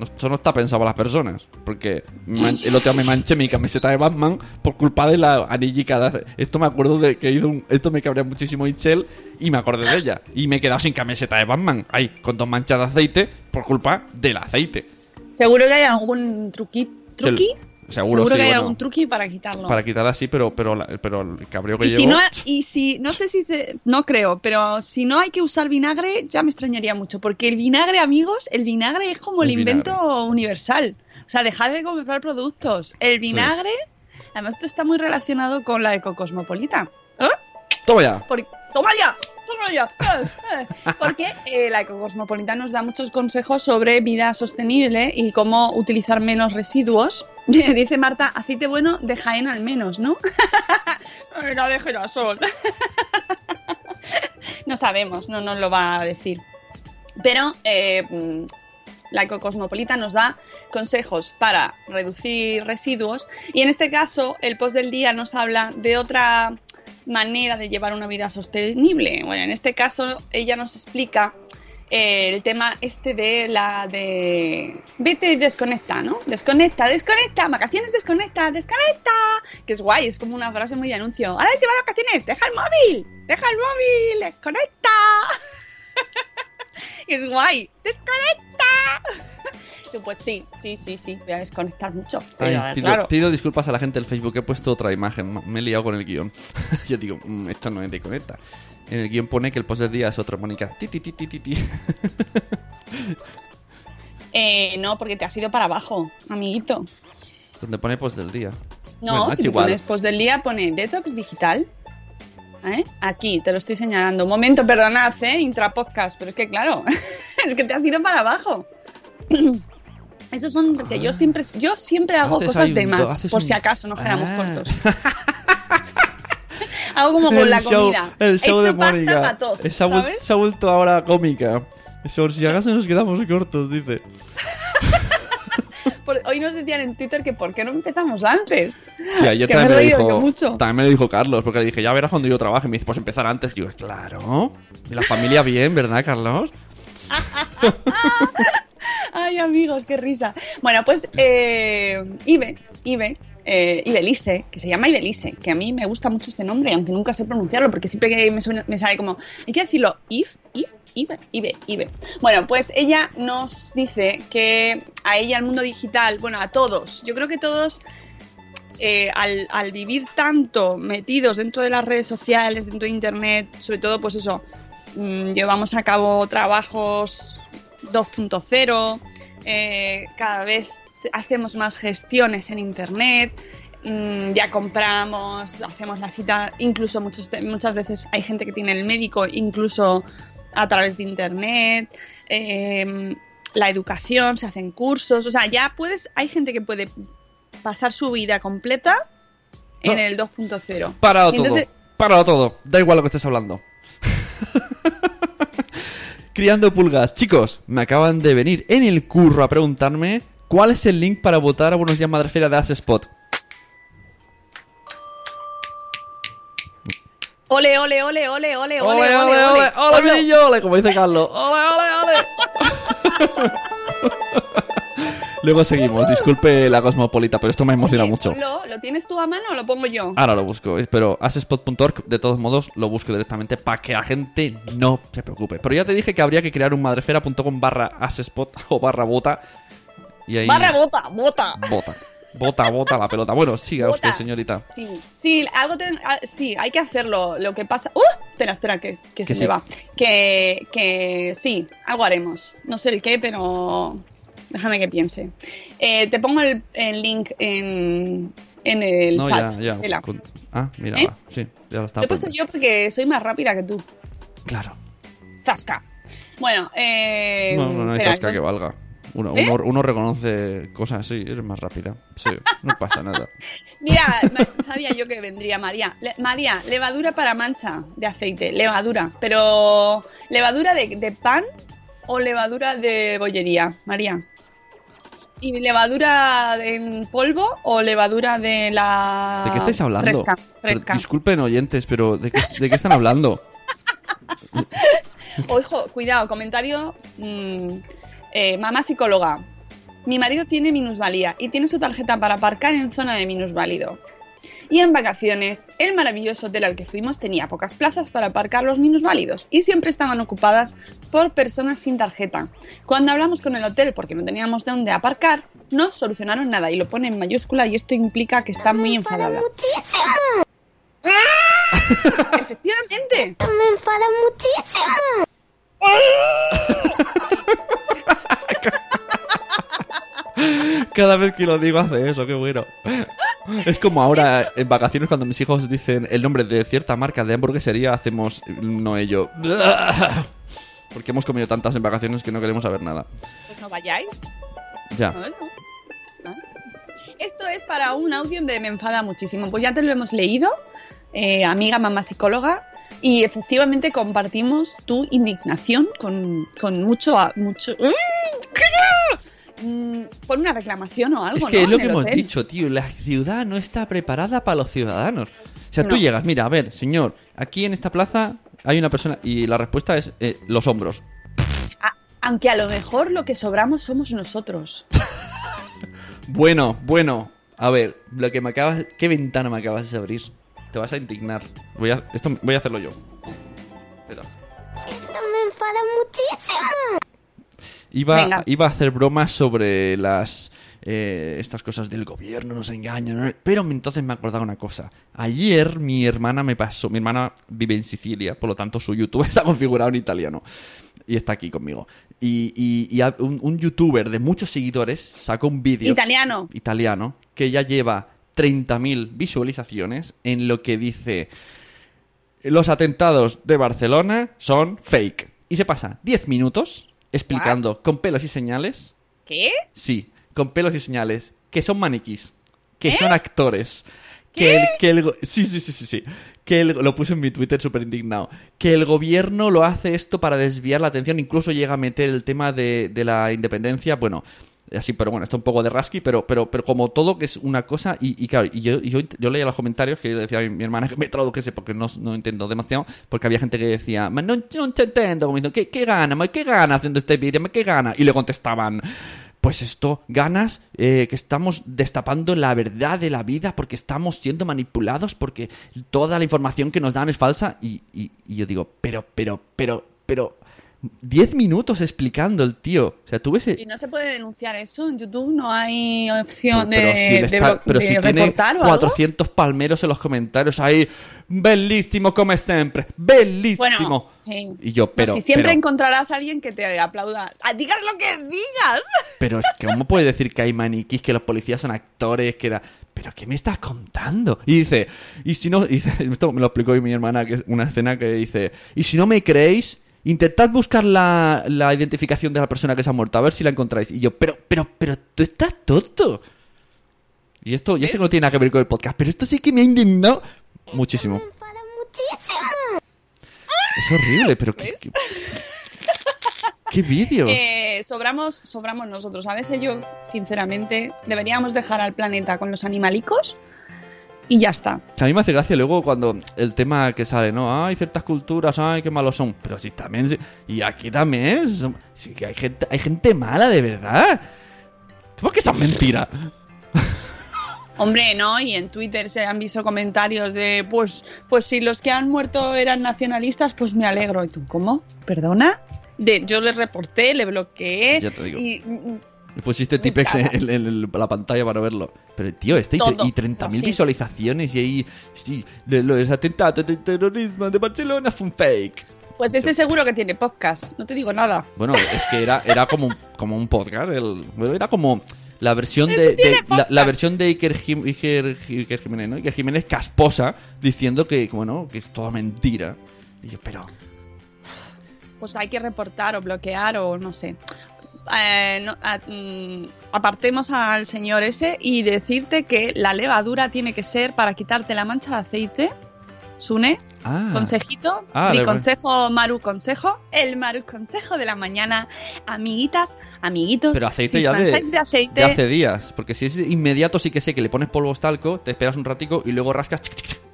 Eso no está pensado para las personas. Porque el otro día me manché mi camiseta de Batman por culpa de la anillica de Esto me acuerdo de que hizo un... Esto me cabrea muchísimo Itzel y me acordé de ella. Y me he quedado sin camiseta de Batman. Ahí, con dos manchas de aceite por culpa del aceite. Seguro que hay algún truqui. ¿Truqui? Seguro, sí, que hay bueno. algún truqui para quitarlo. Para quitarla así, pero, pero, pero el cabreo que y llevo... si no, y si, no sé si, te- no creo, pero si no hay que usar vinagre, ya me extrañaría mucho, porque el vinagre, amigos, el vinagre es como el, El invento universal. O sea, dejad de comprar productos. El vinagre, además esto está muy relacionado con la ecocosmopolita. ¿Eh? Toma ya. Por- ¡Toma ya! Eh, eh. Porque eh, la ecocosmopolita nos da muchos consejos sobre vida sostenible y cómo utilizar menos residuos. Dice Marta, aceite bueno de Jaén al menos, ¿no? Era de girasol. no sabemos, no nos lo va a decir. Pero eh, la ecocosmopolita nos da consejos para reducir residuos y en este caso el post del día nos habla de otra manera de llevar una vida sostenible. Bueno, en este caso ella nos explica eh, el tema este de la de vete y desconecta, ¿no? Desconecta, desconecta, vacaciones desconecta, desconecta, que es guay, es como una frase muy de anuncio. Ahora te vas de vacaciones, deja el móvil, deja el móvil, desconecta. es guay, desconecta. Pues sí, sí, sí, sí, voy a desconectar mucho. Ay, Pero, pido, claro, pido disculpas a la gente del Facebook, he puesto otra imagen, me he liado con el guion. Yo digo, "Mm, esto no es de conecta. En el guion pone que el post del día es otro, Mónica. Ti, ti, ti, ti, ti, ti. Eh, no, porque te has ido para abajo, amiguito. Donde pone post del día. No, Bueno, si tú igual. pones post del día, pone detox digital. ¿Eh? Aquí, te lo estoy señalando. Un momento, perdonad, ¿eh? Intrapodcast, pero es que claro, es que te has ido para abajo. Esos son que yo siempre, yo siempre hago cosas de más, por un- si acaso nos quedamos Ah. cortos. hago como con el la show, comida. el show He de hecho Mónica. tos, se, ha se ha vuelto ahora cómica. Por si acaso nos quedamos cortos, dice. Por- hoy nos decían en Twitter que por qué no empezamos antes. Sí, ayer Que también me, lo dijo, yo mucho. también me lo dijo Carlos, porque le dije, ya verás cuando yo trabaje. Y me dice, pues empezar antes. Y digo, claro. Y la familia bien, ¿verdad, Carlos? Ay, amigos, qué risa. Bueno, pues eh, Ibe, Ibe, eh, Ibelice, que se llama Ibelice, que a mí me gusta mucho este nombre, aunque nunca sé pronunciarlo, porque siempre que me, suena- me sale como, hay que decirlo, If, Ibe, Ibe, Ibe. Bueno, pues ella nos dice que a ella, al mundo digital, bueno, a todos, yo creo que todos eh, al, vivir tanto metidos dentro de las redes sociales, dentro de internet, sobre todo, pues eso, mm, llevamos a cabo trabajos 2.0, eh, cada vez hacemos más gestiones en internet, mm, ya compramos, hacemos la cita, incluso muchos, muchas veces hay gente que tiene el médico incluso a través de internet. eh, la educación, se hacen cursos, o sea, ya puedes, hay gente que puede pasar su vida completa en el 2.0. Parado entonces- todo. Parado todo. Da igual lo que estés hablando. Criando pulgas. Chicos, me acaban de venir en el curro a preguntarme cuál es el link para votar a Buenos Días Madrefera de Spot. Ole, ole, ole, ole, ole, ole, ¡Ole, ole, ole! ¡Ole, Ole. Millo! ¡Ole! Como dice Carlos. ¡Ole, ole, ole! Luego seguimos. Disculpe la cosmopolita, pero esto me emociona Oye, mucho. ponlo, ¿Lo tienes tú a mano o lo pongo yo? Ahora lo busco, eh, pero asespot.org, de todos modos, lo busco directamente para que la gente no se preocupe. Pero ya te dije que habría que crear un madrefera.com barra asespot o barra bota. Y ahí... Barra bota, bota. Bota. Bota, bota la pelota. Bueno, siga Bota. usted, señorita. Sí, sí, algo ten- ah, sí, hay que hacerlo. Lo que pasa. ¡Uh! Espera, espera, que, que se sí. me va. Que, que sí, algo haremos. No sé el qué, pero déjame que piense. Eh, te pongo el, el link en, en el No, chat. ya, ya. Ah, mira, ¿Eh? va. Sí, ya lo estaba Lo he puesto yo porque soy más rápida que tú. Claro. Zasca. Bueno, eh. No, no, no hay tasca que valga. Uno, ¿Eh? uno, uno reconoce cosas así, es más rápida. Sí, no pasa nada. Mira, sabía yo que vendría María. Le- María, levadura para mancha de aceite, levadura. Pero, ¿levadura de, de pan o levadura de bollería, María? ¿Y levadura en polvo o levadura de la. ¿De qué estáis hablando? Fresca, Pero fresca. disculpen oyentes, pero ¿de qué, de qué están hablando? Ojo, cuidado, comentario. mm, eh, mamá psicóloga. Mi marido tiene minusvalía y tiene su tarjeta para aparcar en zona de minusválido. Y en vacaciones, el maravilloso hotel al que fuimos tenía pocas plazas para aparcar los minusválidos y siempre estaban ocupadas por personas sin tarjeta. Cuando hablamos con el hotel porque no teníamos dónde aparcar, no solucionaron nada y lo pone en mayúscula y esto implica que está muy enfadada. Efectivamente. Me enfada muchísimo. Cada vez que lo digo hace eso, qué bueno. Es como ahora en vacaciones cuando mis hijos dicen el nombre de cierta marca de hamburguesería, hacemos no ello. Porque hemos comido tantas en vacaciones que no queremos saber nada. Pues no vayáis. Ya. Esto es para un audio de Me enfada muchísimo. Pues ya te lo hemos leído, eh, amiga mamá psicóloga, y efectivamente compartimos tu indignación con, con mucho... mucho. Mm, Por una reclamación o algo, Es que ¿no? es lo que hemos hotel. dicho, tío. La ciudad no está preparada para los ciudadanos. O sea, tú llegas, mira, a ver, señor, aquí en esta plaza hay una persona y la respuesta es eh, los hombros. A- Aunque a lo mejor lo que sobramos somos nosotros. Bueno, bueno. A ver, lo que me acabas... ¿Qué ventana me acabas de abrir? Te vas a indignar. Voy a, esto voy a hacerlo yo. Espera. Esto me enfada muchísimo. Iba, Venga. iba a hacer bromas sobre las... eh, estas cosas del gobierno, nos engañan. Pero entonces me he acordado una cosa. Ayer mi hermana me pasó... Mi hermana vive en Sicilia, por lo tanto su YouTube está configurado en italiano. y está aquí conmigo. Y, y- y a- un, un youtuber de muchos seguidores sacó un vídeo Italiano. italiano que ya lleva 30.000 visualizaciones en lo que dice los atentados de Barcelona son fake. Y se pasa 10 minutos explicando con pelos y señales, ¿Qué? sí, con pelos y señales, que son maniquís, que ¿Eh? son actores, que el, que el sí, sí, sí, sí, sí, que el- lo puse en mi Twitter súper indignado, que el gobierno lo hace esto para desviar la atención, incluso llega a meter el tema de, de la independencia, bueno, así, pero bueno, está un poco de rasky, pero, pero, pero como todo que es una cosa, y, y claro, y yo, yo, yo leía los comentarios que decía mi, mi hermana que me tradujese porque no, no entiendo demasiado, porque había gente que decía, "Ma no, no te entiendo, como diciendo, ¿qué, qué gana? ¿Qué gana haciendo este vídeo? ¿Qué gana? Y le contestaban, pues esto, ganas eh, que estamos destapando la verdad de la vida porque estamos siendo manipulados porque toda la información que nos dan es falsa y- y yo digo, pero, pero, pero, pero, 10 minutos explicando el tío. O sea, tú ves... ¿Y no se puede denunciar eso? ¿En YouTube no hay opción pero de, si, de está- pero de si tiene reportar o algo? 400 palmeros en los comentarios ahí, bellísimo como siempre, bellísimo. Bueno, sí. Y yo, No, pero, si siempre pero, encontrarás a alguien que te aplauda. ¡Ah, ¡Digas lo que digas! pero es que, ¿cómo puede decir que hay maniquís, que los policías son actores, que era... ¿Pero qué me estás contando? Y dice, y si no, y dice, esto me lo explicó hoy mi hermana, que es una escena que dice, y si no me creéis, intentad buscar la, la identificación de la persona que se ha muerto, a ver si la encontráis. Y yo, pero, pero, pero, tú estás tonto. Y esto, ya sé que no tiene nada que ver con el podcast, pero esto sí que me ha indignado muchísimo. Es horrible, pero qué, qué, qué vídeos. Eh, sobramos, sobramos nosotros. A veces yo, sinceramente, deberíamos dejar al planeta con los animalicos y ya está. A mí me hace gracia luego cuando el tema que sale, ¿no? Hay ciertas culturas, ay, qué malos son. Pero sí, también. sí- Y aquí también. Sí, que hay gente, hay gente mala, de verdad. ¿Cómo que son mentiras? Hombre, ¿no? Y en Twitter se han visto comentarios de, pues, pues si los que han muerto eran nacionalistas, pues me alegro. ¿Y tú cómo? ¿Perdona? De, yo le reporté, le bloqueé. Ya te digo. Y, Pusiste Tipex en, en- en la pantalla para verlo. Pero, tío, este y, tre- Todo, y 30.000 así. visualizaciones y ahí. Sí, de los atentados de terrorismo de Barcelona fue un fake. pues ese seguro que tiene podcast. No te digo nada. Bueno, es que era, era como, un- como un podcast. el- bueno, era como la versión de, de- la, la versión de Iker, Jim- Iker- Iker Jiménez, ¿no? Iker Jiménez casposa diciendo que, bueno, que es toda mentira. Y yo, pero. Pues hay que reportar o bloquear o no sé. Eh, no- a- mm, apartemos al señor ese y decirte que la levadura tiene que ser para quitarte la mancha de aceite. Sune, Ah, consejito, Ah, mi consejo, Maru consejo, el Maru consejo de la mañana, amiguitas, amiguitos, pero aceite si ya de, de aceite, de hace días. Porque si es inmediato, sí que sé que le pones polvo talco, te esperas un ratico y luego rascas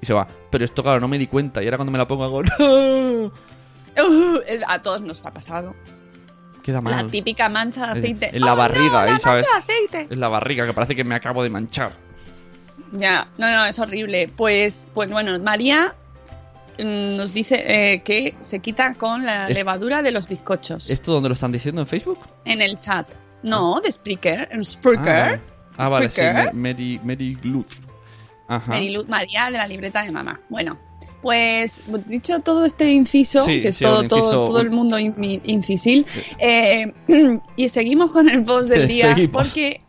y se va. Pero esto, claro, no me di cuenta. Y ahora cuando me la pongo hago. Uh, a todos nos ha pasado. Queda La típica mancha de En- aceite. en la ¡Oh, barriga, no, ahí, la ¿sabes? de aceite! Es la barriga que parece que me acabo de manchar. Ya, no, no, es horrible. Pues, pues bueno, María mm, nos dice eh, que se quita con la Es- levadura de los bizcochos ¿Esto dónde lo están diciendo en Facebook? en el chat. No, de Spreaker, en Spreaker. Ah, vale. Ah, vale, sí, Mary, Mary Glut. Ajá. Mariluz María de la libreta de mamá. Bueno, pues dicho todo este inciso, Sí, que es sí, todo, el mundo in- incisil, eh, y seguimos con el post del día Seguimos. porque...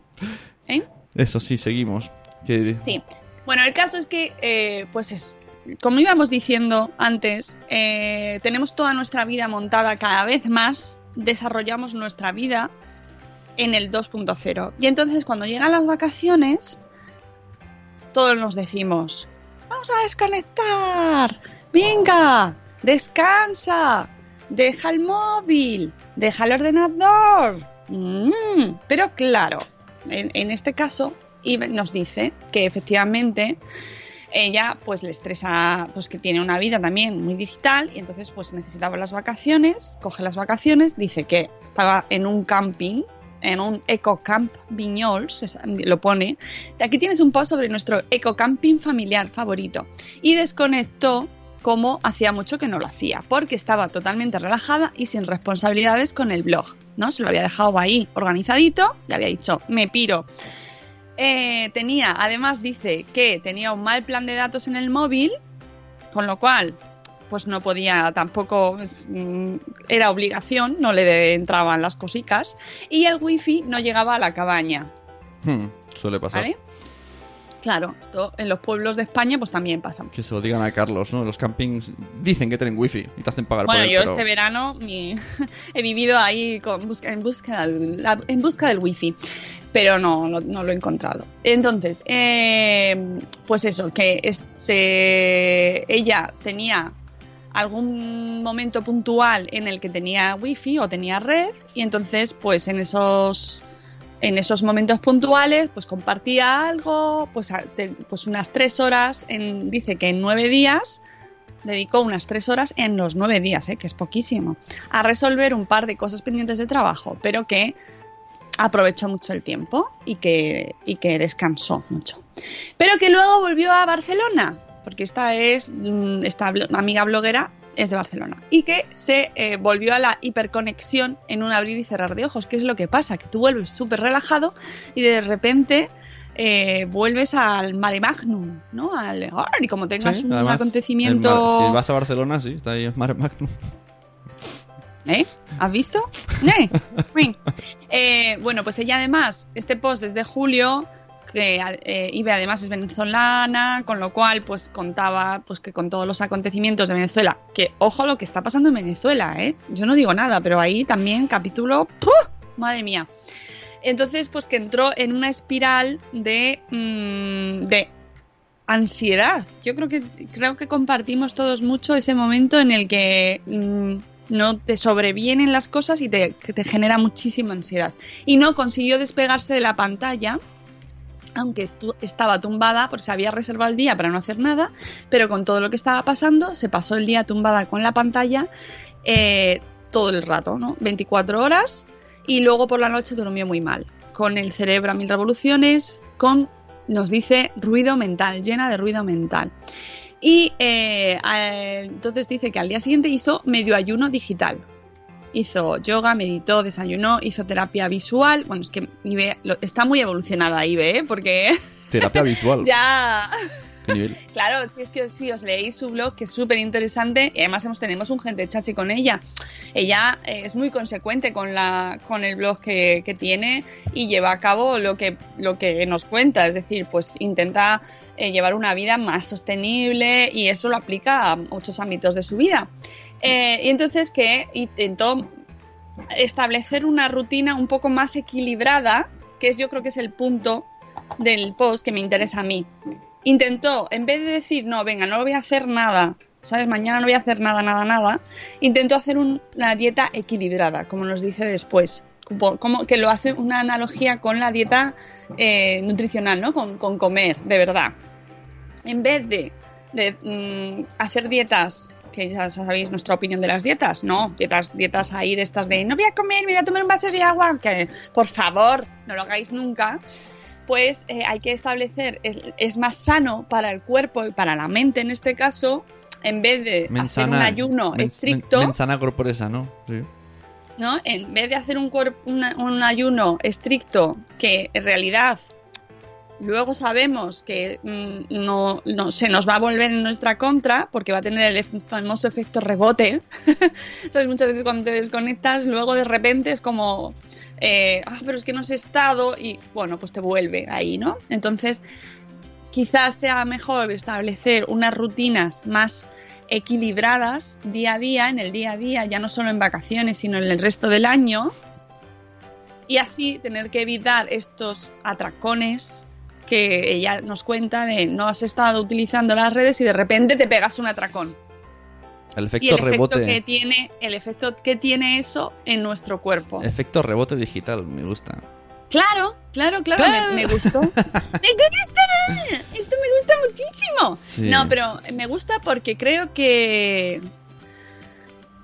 ¿eh? Eso sí, seguimos. Que- Sí. Bueno, el caso es que, eh, pues es, como íbamos diciendo antes, tenemos toda nuestra vida montada cada vez más, desarrollamos nuestra vida en el 2.0. Y entonces cuando llegan las vacaciones, todos nos decimos, vamos a desconectar, venga, descansa, deja el móvil, deja el ordenador. Mm, pero claro, en, este caso, y nos dice que efectivamente ella pues le estresa pues que tiene una vida también muy digital y entonces pues necesitaba las vacaciones, coge las vacaciones, dice que estaba en un camping, en un ecocamp Viñols, lo pone. Aquí tienes un post sobre nuestro ecocamping familiar favorito y desconectó como hacía mucho que no lo hacía, porque estaba totalmente relajada y sin responsabilidades con el blog, ¿no? Se lo había dejado ahí organizadito, le había dicho, me piro. Eh, tenía, además dice que tenía un mal plan de datos en el móvil, con lo cual pues no podía tampoco, mm, era obligación, no le entraban las cosicas y el wifi no llegaba a la cabaña. Hmm, suele pasar. ¿Vale? Claro, esto en los pueblos de España pues también pasa. Que se lo digan a Carlos, ¿no? Los campings dicen que tienen wifi y te hacen pagar Bueno, por él, yo pero- este verano mi- he vivido ahí con busca- en, busca la- en busca del wifi, pero no, no, no lo he encontrado. Entonces, eh, pues eso, que es- se- ella tenía algún momento puntual en el que tenía wifi o tenía red y entonces pues en esos en esos momentos puntuales pues compartía algo pues, pues unas tres horas en, dice que en nueve días dedicó unas tres horas en los nueve días, ¿eh? que es poquísimo, a resolver un par de cosas pendientes de trabajo, pero que aprovechó mucho el tiempo y que, y que descansó mucho. Pero que luego volvió a Barcelona, porque esta es mm, esta amiga bloguera es de Barcelona y que se eh, volvió a la hiperconexión en un abrir y cerrar de ojos. ¿Qué es lo que pasa? Que tú vuelves súper relajado y de repente eh, vuelves al mare magnum, ¿no? Al, y como tengas Sí, un además, acontecimiento... mar- si vas a Barcelona, sí, está ahí el Mare Magnum. ¿Eh? ¿Has visto? ¿Eh? Eh, bueno, pues ella además, este post es de julio, que eh, Ibe además es venezolana, con lo cual pues contaba pues que con todos los acontecimientos de Venezuela, que ojo lo que está pasando en Venezuela, ¿eh? Yo no digo nada, pero ahí también capítulo, ¡puf! madre mía. Entonces pues que entró en una espiral de, mm, de ansiedad. Yo creo que creo que compartimos todos mucho ese momento en el que mm, no te sobrevienen las cosas y te, te genera muchísima ansiedad. Y no consiguió despegarse de la pantalla, aunque estaba tumbada, porque se había reservado el día para no hacer nada, pero con todo lo que estaba pasando, se pasó el día tumbada con la pantalla eh, todo el rato, ¿no? 24 horas y luego por la noche durmió muy mal, con el cerebro a mil revoluciones, con, nos dice, ruido mental, llena de ruido mental. Y eh, entonces dice que al día siguiente hizo medio ayuno digital. Hizo yoga, meditó, desayunó, hizo terapia visual. Bueno, es que Ibe, está muy evolucionada Ibe, ¿eh? porque Terapia visual. ya... ¿Qué nivel? Claro, si es que si os leéis su blog, que es súper interesante, y además hemos, tenemos un gente chachi con ella. Ella eh, es muy consecuente con, la, con el blog que, que tiene y lleva a cabo lo que, lo que nos cuenta, es decir, pues intenta eh, llevar una vida más sostenible y eso lo aplica a muchos ámbitos de su vida. Eh, y entonces que intentó establecer una rutina un poco más equilibrada, que es yo creo que es el punto del post que me interesa a mí. Intentó, en vez de decir, no, venga, no voy a hacer nada, ¿sabes? Mañana no voy a hacer nada, nada, nada, intentó hacer un- una dieta equilibrada, como nos dice después. Como, que lo hace una analogía con la dieta eh, nutricional, ¿no? Con, con comer, de verdad. En vez de, de, mm, hacer dietas que ya sabéis nuestra opinión de las dietas, ¿no? Dietas, dietas ahí de estas de no voy a comer, me voy a tomar un vaso de agua, que por favor no lo hagáis nunca. Pues eh, hay que establecer, es, es más sano para el cuerpo y para la mente en este caso, en vez de hacer un ayuno men- estricto, men- mensana corpore sano. Sí. ¿no? En vez de hacer un, una- un ayuno estricto que en realidad luego sabemos que mm, no, no se nos va a volver en nuestra contra porque va a tener el famoso efecto rebote. ¿Sabes? Muchas veces cuando te desconectas, luego de repente es como, eh, ah, pero es que no has estado y bueno, pues te vuelve ahí, ¿no? Entonces, quizás sea mejor establecer unas rutinas más equilibradas día a día, en el día a día, ya no solo en vacaciones, sino en el resto del año, y así tener que evitar estos atracones que ella nos cuenta de no has estado utilizando las redes y de repente te pegas un atracón. El Y efecto rebote. que tiene, el efecto que tiene eso en nuestro cuerpo. Efecto rebote digital, me gusta. Claro, claro, claro, Claro. Me, me gustó. ¡Me gusta! Esto me gusta muchísimo. Sí, no, pero me gusta porque creo que,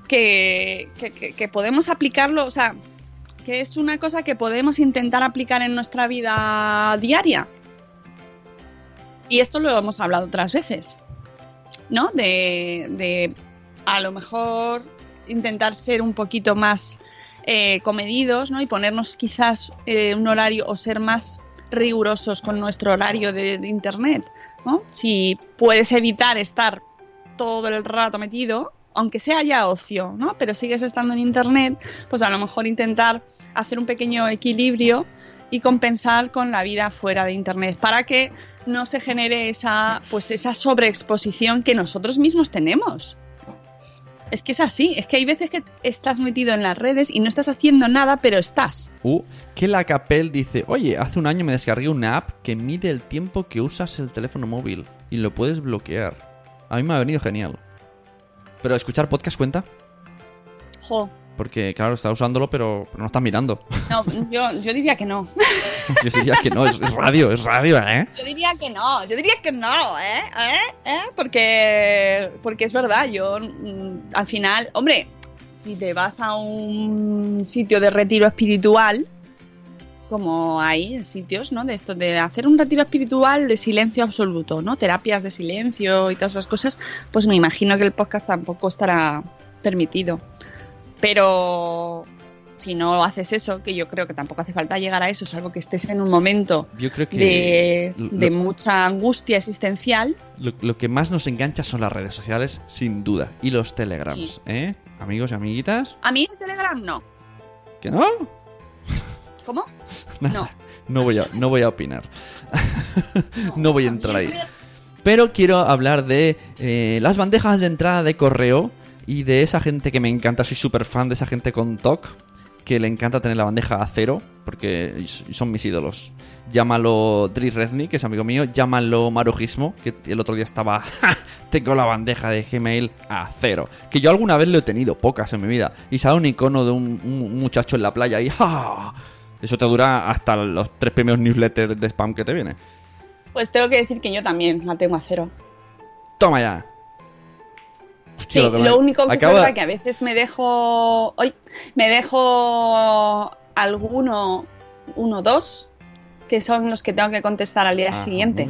que- que podemos aplicarlo, o sea, que es una cosa que podemos intentar aplicar en nuestra vida diaria. Y esto lo hemos hablado otras veces, ¿no? De, de a lo mejor intentar ser un poquito más eh, comedidos, ¿no? Y ponernos quizás eh, un horario o ser más rigurosos con nuestro horario de, de internet, ¿no? Si puedes evitar estar todo el rato metido, aunque sea ya ocio, ¿no? Pero sigues estando en internet, pues a lo mejor intentar hacer un pequeño equilibrio y compensar con la vida fuera de internet para que no se genere esa pues esa sobreexposición que nosotros mismos tenemos. Es que es así, es que hay veces que estás metido en las redes y no estás haciendo nada, pero estás. Uh, que la Capel dice, oye, hace un año me descargué una app que mide el tiempo que usas el teléfono móvil y lo puedes bloquear. A mí me ha venido genial. Pero escuchar podcast cuenta, Jo, porque claro, está usándolo, pero, pero no está mirando. no, yo, yo diría que no. Yo diría que no, es, es radio, es radio, ¿eh? Yo diría que no, yo diría que no, ¿eh? ¿Eh? ¿Eh? Porque, porque es verdad, yo mm, al final, hombre, si te vas a un sitio de retiro espiritual, como hay sitios, ¿no? De esto, de hacer un retiro espiritual de silencio absoluto, ¿no? Terapias de silencio y todas esas cosas, pues me imagino que el podcast tampoco estará permitido. Pero si no haces eso, que yo creo que tampoco hace falta llegar a eso, salvo que estés en un momento Yo creo que de, lo- de mucha angustia existencial, Lo, lo que más nos engancha son las redes sociales, sin duda. Y los telegrams, ¿eh? Amigos y amiguitas. a mí el Telegram no. ¿Que no? ¿Cómo? Nada. No. No voy a, no voy a opinar. no voy a entrar ahí. Pero quiero hablar de eh, las bandejas de entrada de correo y de esa gente que me encanta. Soy súper fan de esa gente con TOC, que le encanta tener la bandeja a cero, porque son mis ídolos. Llámalo Dri Redney, que es amigo mío. Llámalo Marujismo, que el otro día estaba. "Ja, Tengo la bandeja de Gmail a cero. Que yo alguna vez lo he tenido, pocas en mi vida. Y sale un icono de un, un muchacho en la playa y. ¡ja! Eso te dura hasta los tres primeros newsletters de spam que te viene. Pues tengo que decir que yo también la tengo a cero. Toma ya. Hostia, Sí, lo único que acabo es verdad que a veces me dejo. Hoy me dejo alguno, uno, dos, que son los que tengo que contestar al día Ah, siguiente.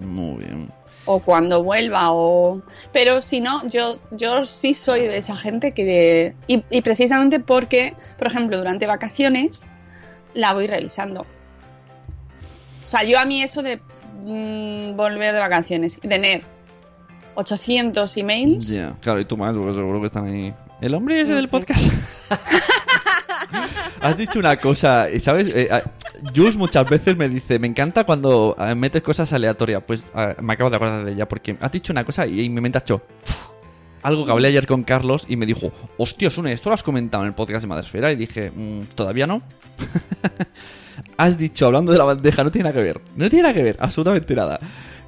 Muy bien. O cuando vuelva, o. Pero si no, yo, yo sí soy de esa gente que. Y, y precisamente porque, por ejemplo, durante vacaciones la voy revisando. O sea, yo a mí eso de mm, volver de vacaciones y tener 800 emails. Ya, claro, y tú más, porque seguro que están ahí. El hombre ese del podcast. Has dicho una cosa, y ¿sabes? Eh, ah, Jules muchas veces me dice, me encanta cuando ah, metes cosas aleatorias. Pues ah, me acabo de acordar de ella, porque has dicho una cosa y, y mi mente ha hecho algo que hablé ayer con Carlos y me dijo, hostia, Sune, esto lo has comentado en el podcast de Madresfera. Y dije, "Mm, todavía no. has dicho, hablando de la bandeja, no tiene nada que ver. No tiene nada que ver, absolutamente nada.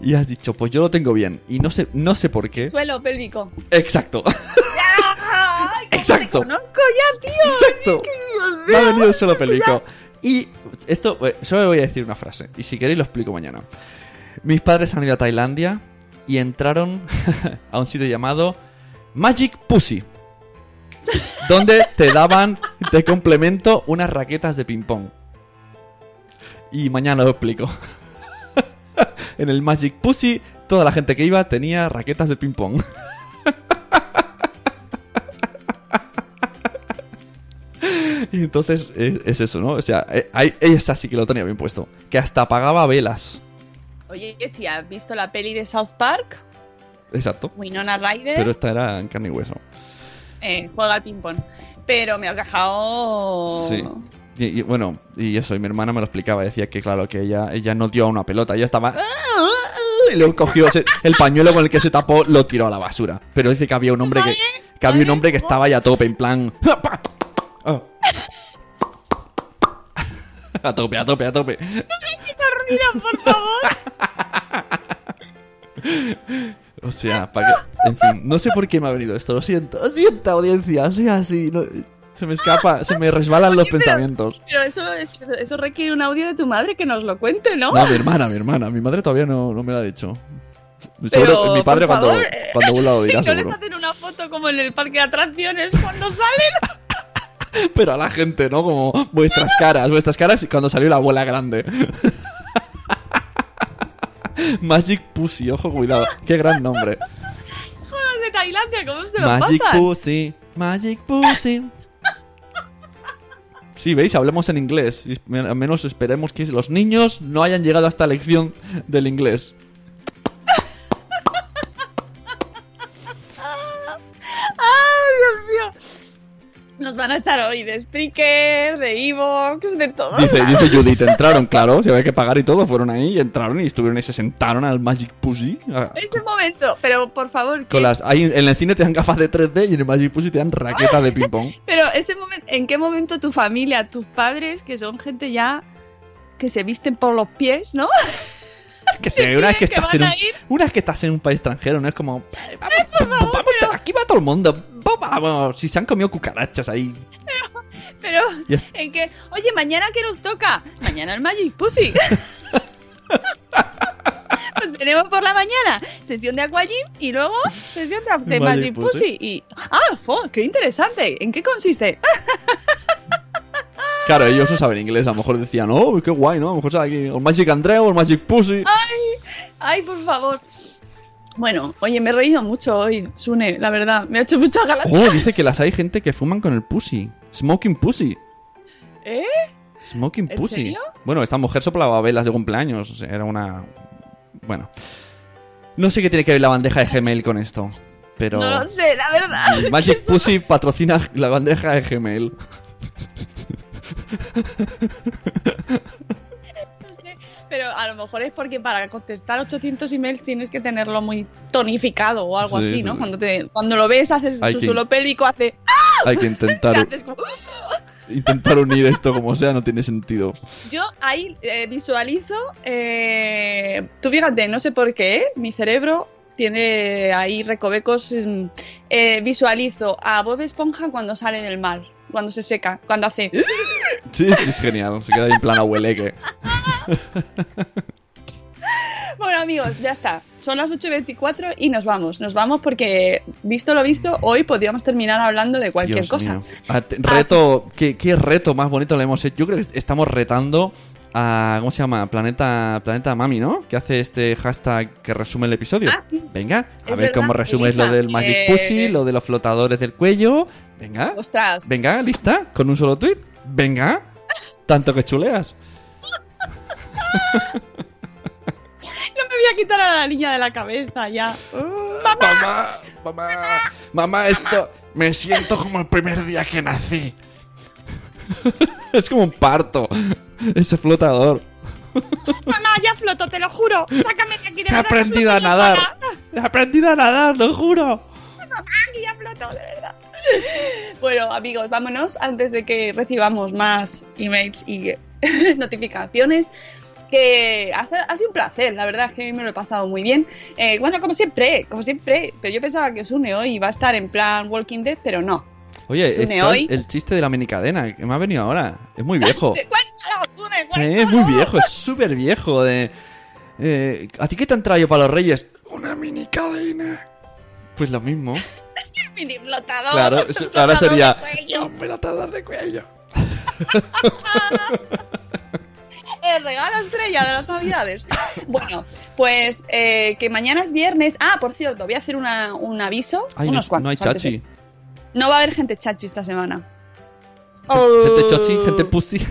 Y has dicho, pues yo lo tengo bien. Y no sé, no sé por qué. Suelo pélvico. Exacto. ¡Ay, cómo Exacto. Te conozco ya, tío. Exacto. Me ha venido solo pelico. Y esto, eh, solo voy a decir una frase. Y si queréis lo explico mañana. Mis padres han ido a Tailandia y entraron a un sitio llamado Magic Pussy. Donde te daban de complemento unas raquetas de ping-pong. Y mañana lo explico. en el Magic Pussy, toda la gente que iba tenía raquetas de ping-pong. Y entonces es, es eso, ¿no? O sea, eh, hay- esa sí que lo tenía bien puesto. Que hasta apagaba velas. Oye, si has visto la peli de South Park, Exacto. Winona Ryder Pero esta era en carne y hueso. eh, juega al ping-pong. Pero me has dejado. Sí. Y, bueno, y eso, y mi hermana me lo explicaba. Decía que, claro, que ella, ella no dio a una pelota. Ella estaba. Y luego cogió el pañuelo con el que se tapó, lo tiró a la basura. Pero dice que había un hombre que. Que había un hombre que estaba ya a tope, en plan. Ah. A tope, a tope, a tope. Mira, por favor. O sea, para que... En fin, no sé por qué me ha venido esto, lo siento. Lo siento, audiencia, soy así. no- Se me escapa, se me resbalan los pero- pensamientos. Pero eso, es- eso requiere un audio de tu madre que nos lo cuente, ¿no? No, mi hermana, mi hermana. Mi madre todavía no, no me lo ha dicho. Pero, Seguro, mi padre cuando, favor, eh, cuando vuelva lo dirá, ¿Y no les seguro. hacen una foto como en el parque de atracciones cuando salen? Pero a la gente, ¿no? Como vuestras caras, vuestras caras y cuando salió la abuela grande. Magic Pussy, ojo, cuidado. Qué gran nombre. Los de Tailandia, ¿cómo se lo Magic pasan? Pussy, Magic Pussy. Sí, veis, hablemos en inglés. Y al menos esperemos que los niños no hayan llegado a esta lección del inglés. Van a echar hoy de Spreaker, de Evox, de todo. Dice, dice Judith, entraron, claro, si había que pagar y todo, fueron ahí y entraron y estuvieron y se sentaron al Magic Pussy. Ese momento, pero por favor, que- Con las, ahí en el cine te dan gafas de 3D y en el Magic Pussy te dan raquetas de ping pong. pero ese momento, ¿en qué momento tu familia, tus padres, que son gente ya que se visten por los pies, ¿no? Que se, una vez que que estás en un, una vez que estás en un país extranjero, no es como "Eh, vamos, vamos, aquí va todo el mundo. Vamos, si se han comido cucarachas ahí. Pero, Ya está. ¿en qué? Oye, ¿mañana qué nos toca? Mañana el Magic Pussy. pues tenemos por la mañana sesión de Aquagym y luego sesión de, de Magic Magic, Pussy. Pussy. Y, ah, fo, qué interesante. ¿En qué consiste? Claro, ellos no saben inglés, a lo mejor decían, oh, qué guay, ¿no? A lo mejor sabe aquí el Magic Andreu, el Magic Pussy. Ay, por favor. Bueno, oye, me he reído mucho hoy, Sune, la verdad. Me ha hecho mucha ganas. Oh, dice que las hay gente que fuman con el Pussy. Smoking Pussy. ¿Eh? Smoking ¿En Pussy. serio? Bueno, esta mujer soplaba velas de cumpleaños. o sea, era una. Bueno. No sé qué tiene que ver la bandeja de Gmail con esto. Pero. No lo sé, la verdad. Magic Pussy patrocina la bandeja de Gmail. No sé, pero a lo mejor es porque para contestar 800 emails tienes que tenerlo muy tonificado o algo Sí, así, sí, ¿no? sí. Cuando, te, cuando lo ves, haces Hay tu que- suelo pélvico, hace... Hay que intentar, como- intentar unir esto como sea, no tiene sentido. Yo ahí eh, visualizo... eh, tú fíjate, no sé por qué, mi cerebro tiene ahí recovecos... mm, eh, visualizo a Bob Esponja cuando sale del mar, cuando se seca, cuando hace... Sí, sí, es genial. Se queda ahí en plan abueleque. Bueno amigos, ya está. Son las 8.24 y nos vamos. Nos vamos porque, visto lo visto, hoy podríamos terminar hablando de cualquier Dios cosa. mío. Ah, reto, ¿qué, qué reto más bonito le hemos hecho. Yo creo que estamos retando a. ¿Cómo se llama? Planeta, Planeta Mami, ¿no? Que hace este hashtag que resume el episodio. Ah, sí. Venga, a Es ver verdad, cómo resumes Elisa, lo del Magic eh, Pussy, lo de los flotadores del cuello. Venga, Ostras. venga, lista, con un solo tweet. Venga, tanto que chuleas. No me voy a quitar a la niña de la cabeza ya. Uh, Mamá, mamá, mamá, esto. Me siento como el primer día que nací. es como un parto. Ese flotador. Mamá, ya floto, te lo juro. Sácame de aquí de He verdad. aprendido a nadar. He aprendido a nadar, lo juro. Aquí ya floto, de verdad. Bueno, amigos, vámonos antes de que recibamos más emails y notificaciones. Que ha, sido- ha sido un placer, la verdad es que me lo he pasado muy bien. Eh, bueno, como siempre, como siempre, pero yo pensaba que Osune hoy iba a estar en plan Walking Dead, pero no. Oye, hoy. el chiste de la minicadena que me ha venido ahora. Es muy viejo. Eh, es muy viejo, es súper viejo. De, eh, ¿A ti qué te han traído para los reyes? Una minicadena. Pues lo mismo. Mini flotador. Claro, un eso- ahora flotador sería. de. Un flotador de cuello. El regalo estrella de las navidades. Bueno, pues eh, que mañana es viernes. Ah, por cierto, voy a hacer una- un aviso. Ay, unos no, cuantos no hay antes de- chachi. No va a haber gente chachi esta semana. Gente chochi, gente pussy.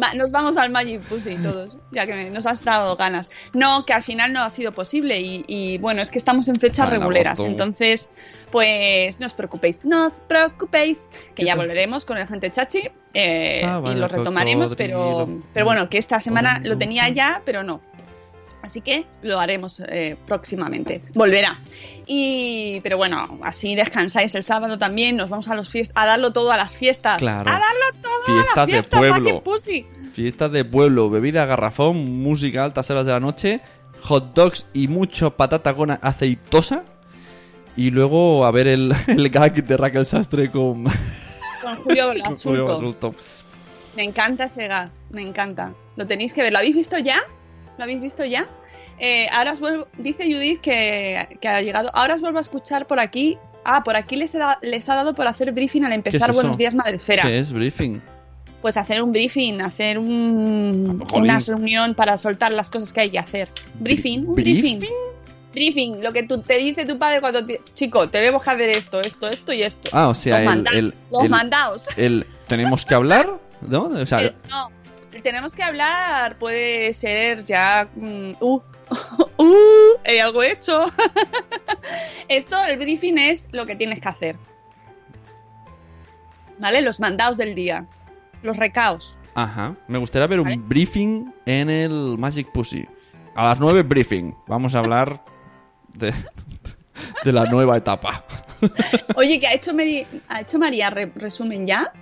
Va- Nos vamos al Magic Pussy todos, ya que me- nos has dado ganas. No, que al final no ha sido posible y, y, bueno, es que estamos en fechas en reguleras, entonces pues no os preocupéis, no os preocupéis, que ya volveremos con el gente chachi eh, Ah, y lo retomaremos, pero, pero bueno, que esta semana lo tenía ya, pero no. Así que lo haremos eh, próximamente. Volverá. Y, pero bueno, así descansáis el sábado también. Nos vamos a los fiest- a darlo todo a las fiestas. Claro. A darlo todo a Fiestas las de fiestas, pueblo. Magic Pussy. Fiestas de pueblo, bebida garrafón, música a altas horas de la noche, hot dogs y mucho patata con aceitosa. Y luego a ver el, el gag de Raquel Sastre con, Con Julio. Basulto. Me encanta ese gag, me encanta. Lo tenéis que ver. ¿Lo habéis visto ya? ¿Lo habéis visto ya? Eh, ahora os vuelvo, dice Judith que, que ha llegado. Ahora os vuelvo a escuchar por aquí. Ah, por aquí les, he da- les ha dado por hacer briefing al empezar? Buenos Días Madresfera. ¿Qué es briefing? Pues hacer un briefing, hacer un, una reunión para soltar las cosas que hay que hacer. Briefing, un briefing. Briefing, lo que tú, te dice tu padre cuando te, chico, tenemos que hacer esto, esto, esto y esto. Ah, o sea, los el, manda- el, los el- mandados. el- tenemos que hablar, ¿no? O sea, Eh, no, tenemos que hablar puede ser ya. mm, uh, uh, eh, algo hecho. Esto, el briefing es lo que tienes que hacer. ¿vale? Los mandados del día, los recaos. Ajá. Me gustaría ver un briefing en el Magic Pussy. A las 9 briefing. Vamos a hablar de, de la nueva etapa. Oye, que ha hecho, Meri- ha hecho María re- resumen ya.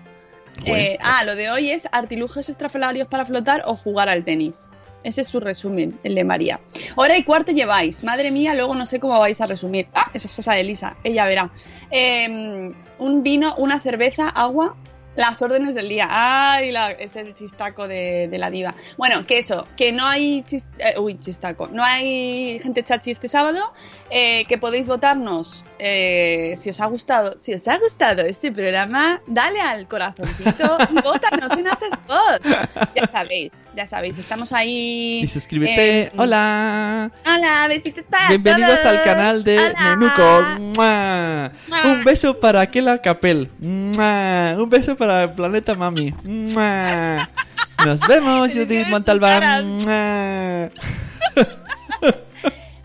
Eh, ah, lo de hoy es artilugios extrafalarios para flotar o jugar al tenis. Ese es su resumen, el de María. Hora y cuarto lleváis. Madre mía, luego no sé cómo vais a resumir. Ah, eso es cosa de Elisa, ella verá. Eh, un vino, una cerveza, agua, las órdenes del día. Ay, la- es el chistaco de, de la diva. Bueno, que eso, que no hay chis- eh, uy, chistaco. No hay gente chachi este sábado. eh, que podéis votarnos eh, si os ha gustado. Si os ha gustado este programa, dale al corazoncito y votanos en Haces Ya sabéis, ya sabéis, estamos ahí. Y suscríbete. eh, Hola. Hola, besitos para Bienvenidos todos. al canal de Hola. Nenuco. ¡Mua! Mua. Un beso para Aquela Capel. ¡Mua! Un beso para el Planeta Mami. ¡Mua! Nos vemos, Judith Montalbán.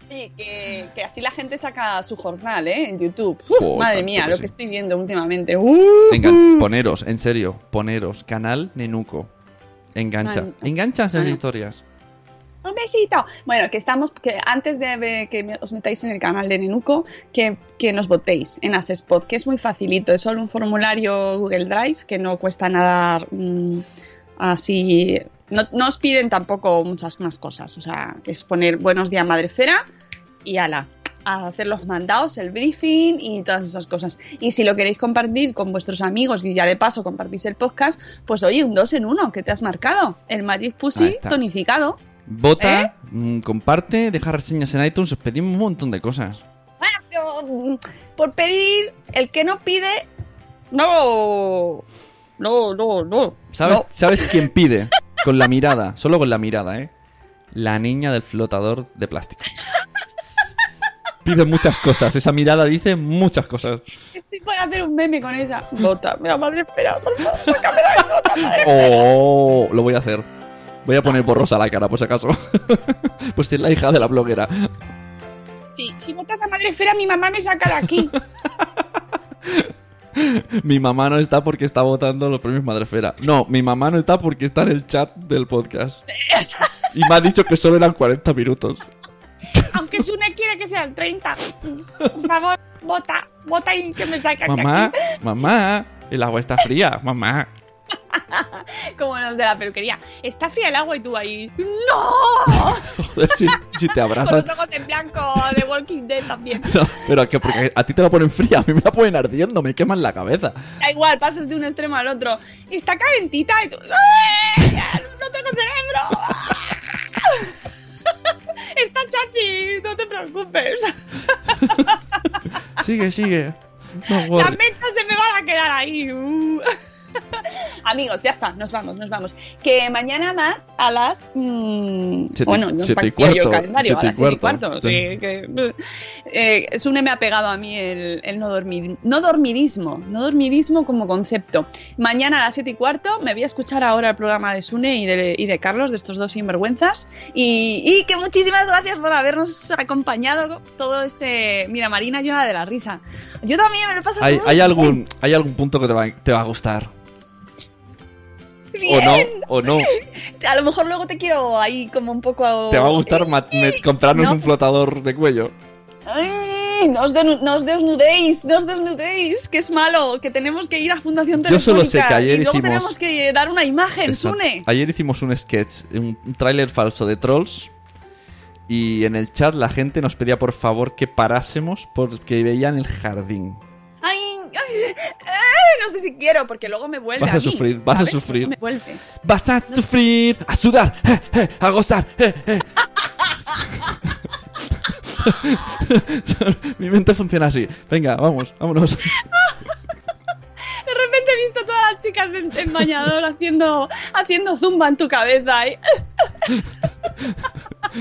Oye, que, que así la gente saca su jornal, ¿eh? En YouTube. Uf, madre mía, que lo sí. que estoy viendo últimamente. Uh, Venga, poneros, en serio, poneros. Canal Nenuco. Engancha. Engancha esas historias. Un besito. Bueno, que estamos, que antes de que os metáis en el canal de Nenuco, que, que nos votéis en Asespod, que es muy facilito, es solo un formulario Google Drive que no cuesta nada mm, así. No, no os piden tampoco muchas más cosas, o sea, es poner buenos días Madrefera y ala, a hacer los mandados, el briefing y todas esas cosas. Y si lo queréis compartir con vuestros amigos y ya de paso compartís el podcast, pues oye, un dos en uno que te has marcado, el Magic Pussy tonificado. Vota, ¿Eh? mm, comparte, deja reseñas en iTunes, os pedimos un montón de cosas. Bueno, pero mm, por pedir, el que no pide, no. No, no, no. ¿Sabes, No. ¿Sabes quién pide? Con la mirada, solo con la mirada, ¿eh? La niña del flotador de plástico. Pide muchas cosas, esa mirada dice muchas cosas. Estoy para hacer un meme con esa. Bota, mira, madre, espera, por favor, sácame de ahí, bota, madre. Oh, lo voy a hacer. Voy a poner borrosa la cara, por si acaso. pues es la hija de la bloguera. Sí, si botas a madre esfera, mi mamá me saca de aquí. Mi mamá no está porque está votando los premios Madrefera. No, mi mamá no está porque está en el chat del podcast. Y me ha dicho que solo eran 40 minutos. Aunque Sune quiere que sea el 30. Por favor, bota, bota y que me de Mamá, aquí. mamá, el agua está fría, mamá. Como los de la peluquería. Está fría el agua y tú ahí. ¡No! Joder, si, si te Con abrazas. los ojos en blanco de Walking Dead también. No, pero que porque a ti te la ponen fría, a mí me la ponen ardiendo, me queman la cabeza. Da igual, pasas de un extremo al otro. Y está calentita y tú. ¡No tengo cerebro! Está chachi, no te preocupes. Sigue, sigue. No, Las worry. mechas se me van a quedar ahí. Uh. Amigos, ya está, nos vamos, nos vamos. Que mañana más a las. mm, Siete- bueno, no siete yo el cuarto, calendario, siete y las siete y cuarto. cuarto. sí, que, eh, Sune me ha pegado a mí el, el no dormir. No dormirismo, no dormirismo como concepto. Mañana a las 7 y cuarto me voy a escuchar ahora el programa de Sune y de, y de Carlos, de estos dos sinvergüenzas. Y, y que muchísimas gracias por habernos acompañado todo este. Mira, Marina llora de la risa. Yo también me lo paso ¿Hay, hay algún, hay algún punto que te va, te va a gustar. O no, o no. A lo mejor luego te quiero ahí como un poco. Te va a gustar comprarnos No. un flotador de cuello. ¡Ay! No os, no os desnudéis, no os desnudéis, que es malo, que tenemos que ir a Fundación Yo solo sé Telefónica que ayer y luego hicimos- tenemos que dar una imagen, Exacto. Sune. Ayer hicimos un sketch, un tráiler falso de Trolls. Y en el chat la gente nos pedía por favor que parásemos porque veían el jardín. Ay, ay, ay, no sé si quiero, porque luego me vuelve Vas a mí, sufrir, vas a sufrir. Me vuelve. Vas a sufrir, a sudar, eh, eh, a gozar. eh, eh. Mi mente funciona así. Venga, vamos, vámonos. De repente he visto todas las chicas en, en bañador haciendo, haciendo zumba en tu cabeza.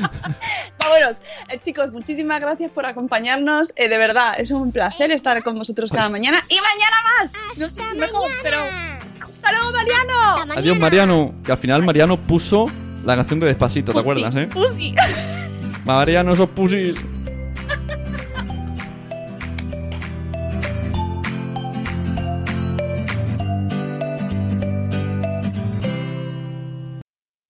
Vámonos, Eh, chicos, muchísimas gracias por acompañarnos. Eh, de verdad, es un placer estar con vosotros cada mañana. Y mañana más. No sé si mejor, pero. ¡Hasta luego, Mariano! Adiós, Mariano. Que al final Mariano puso la canción de Despacito, ¿te Pussy, acuerdas, eh? Pussy. Mariano, esos pusis.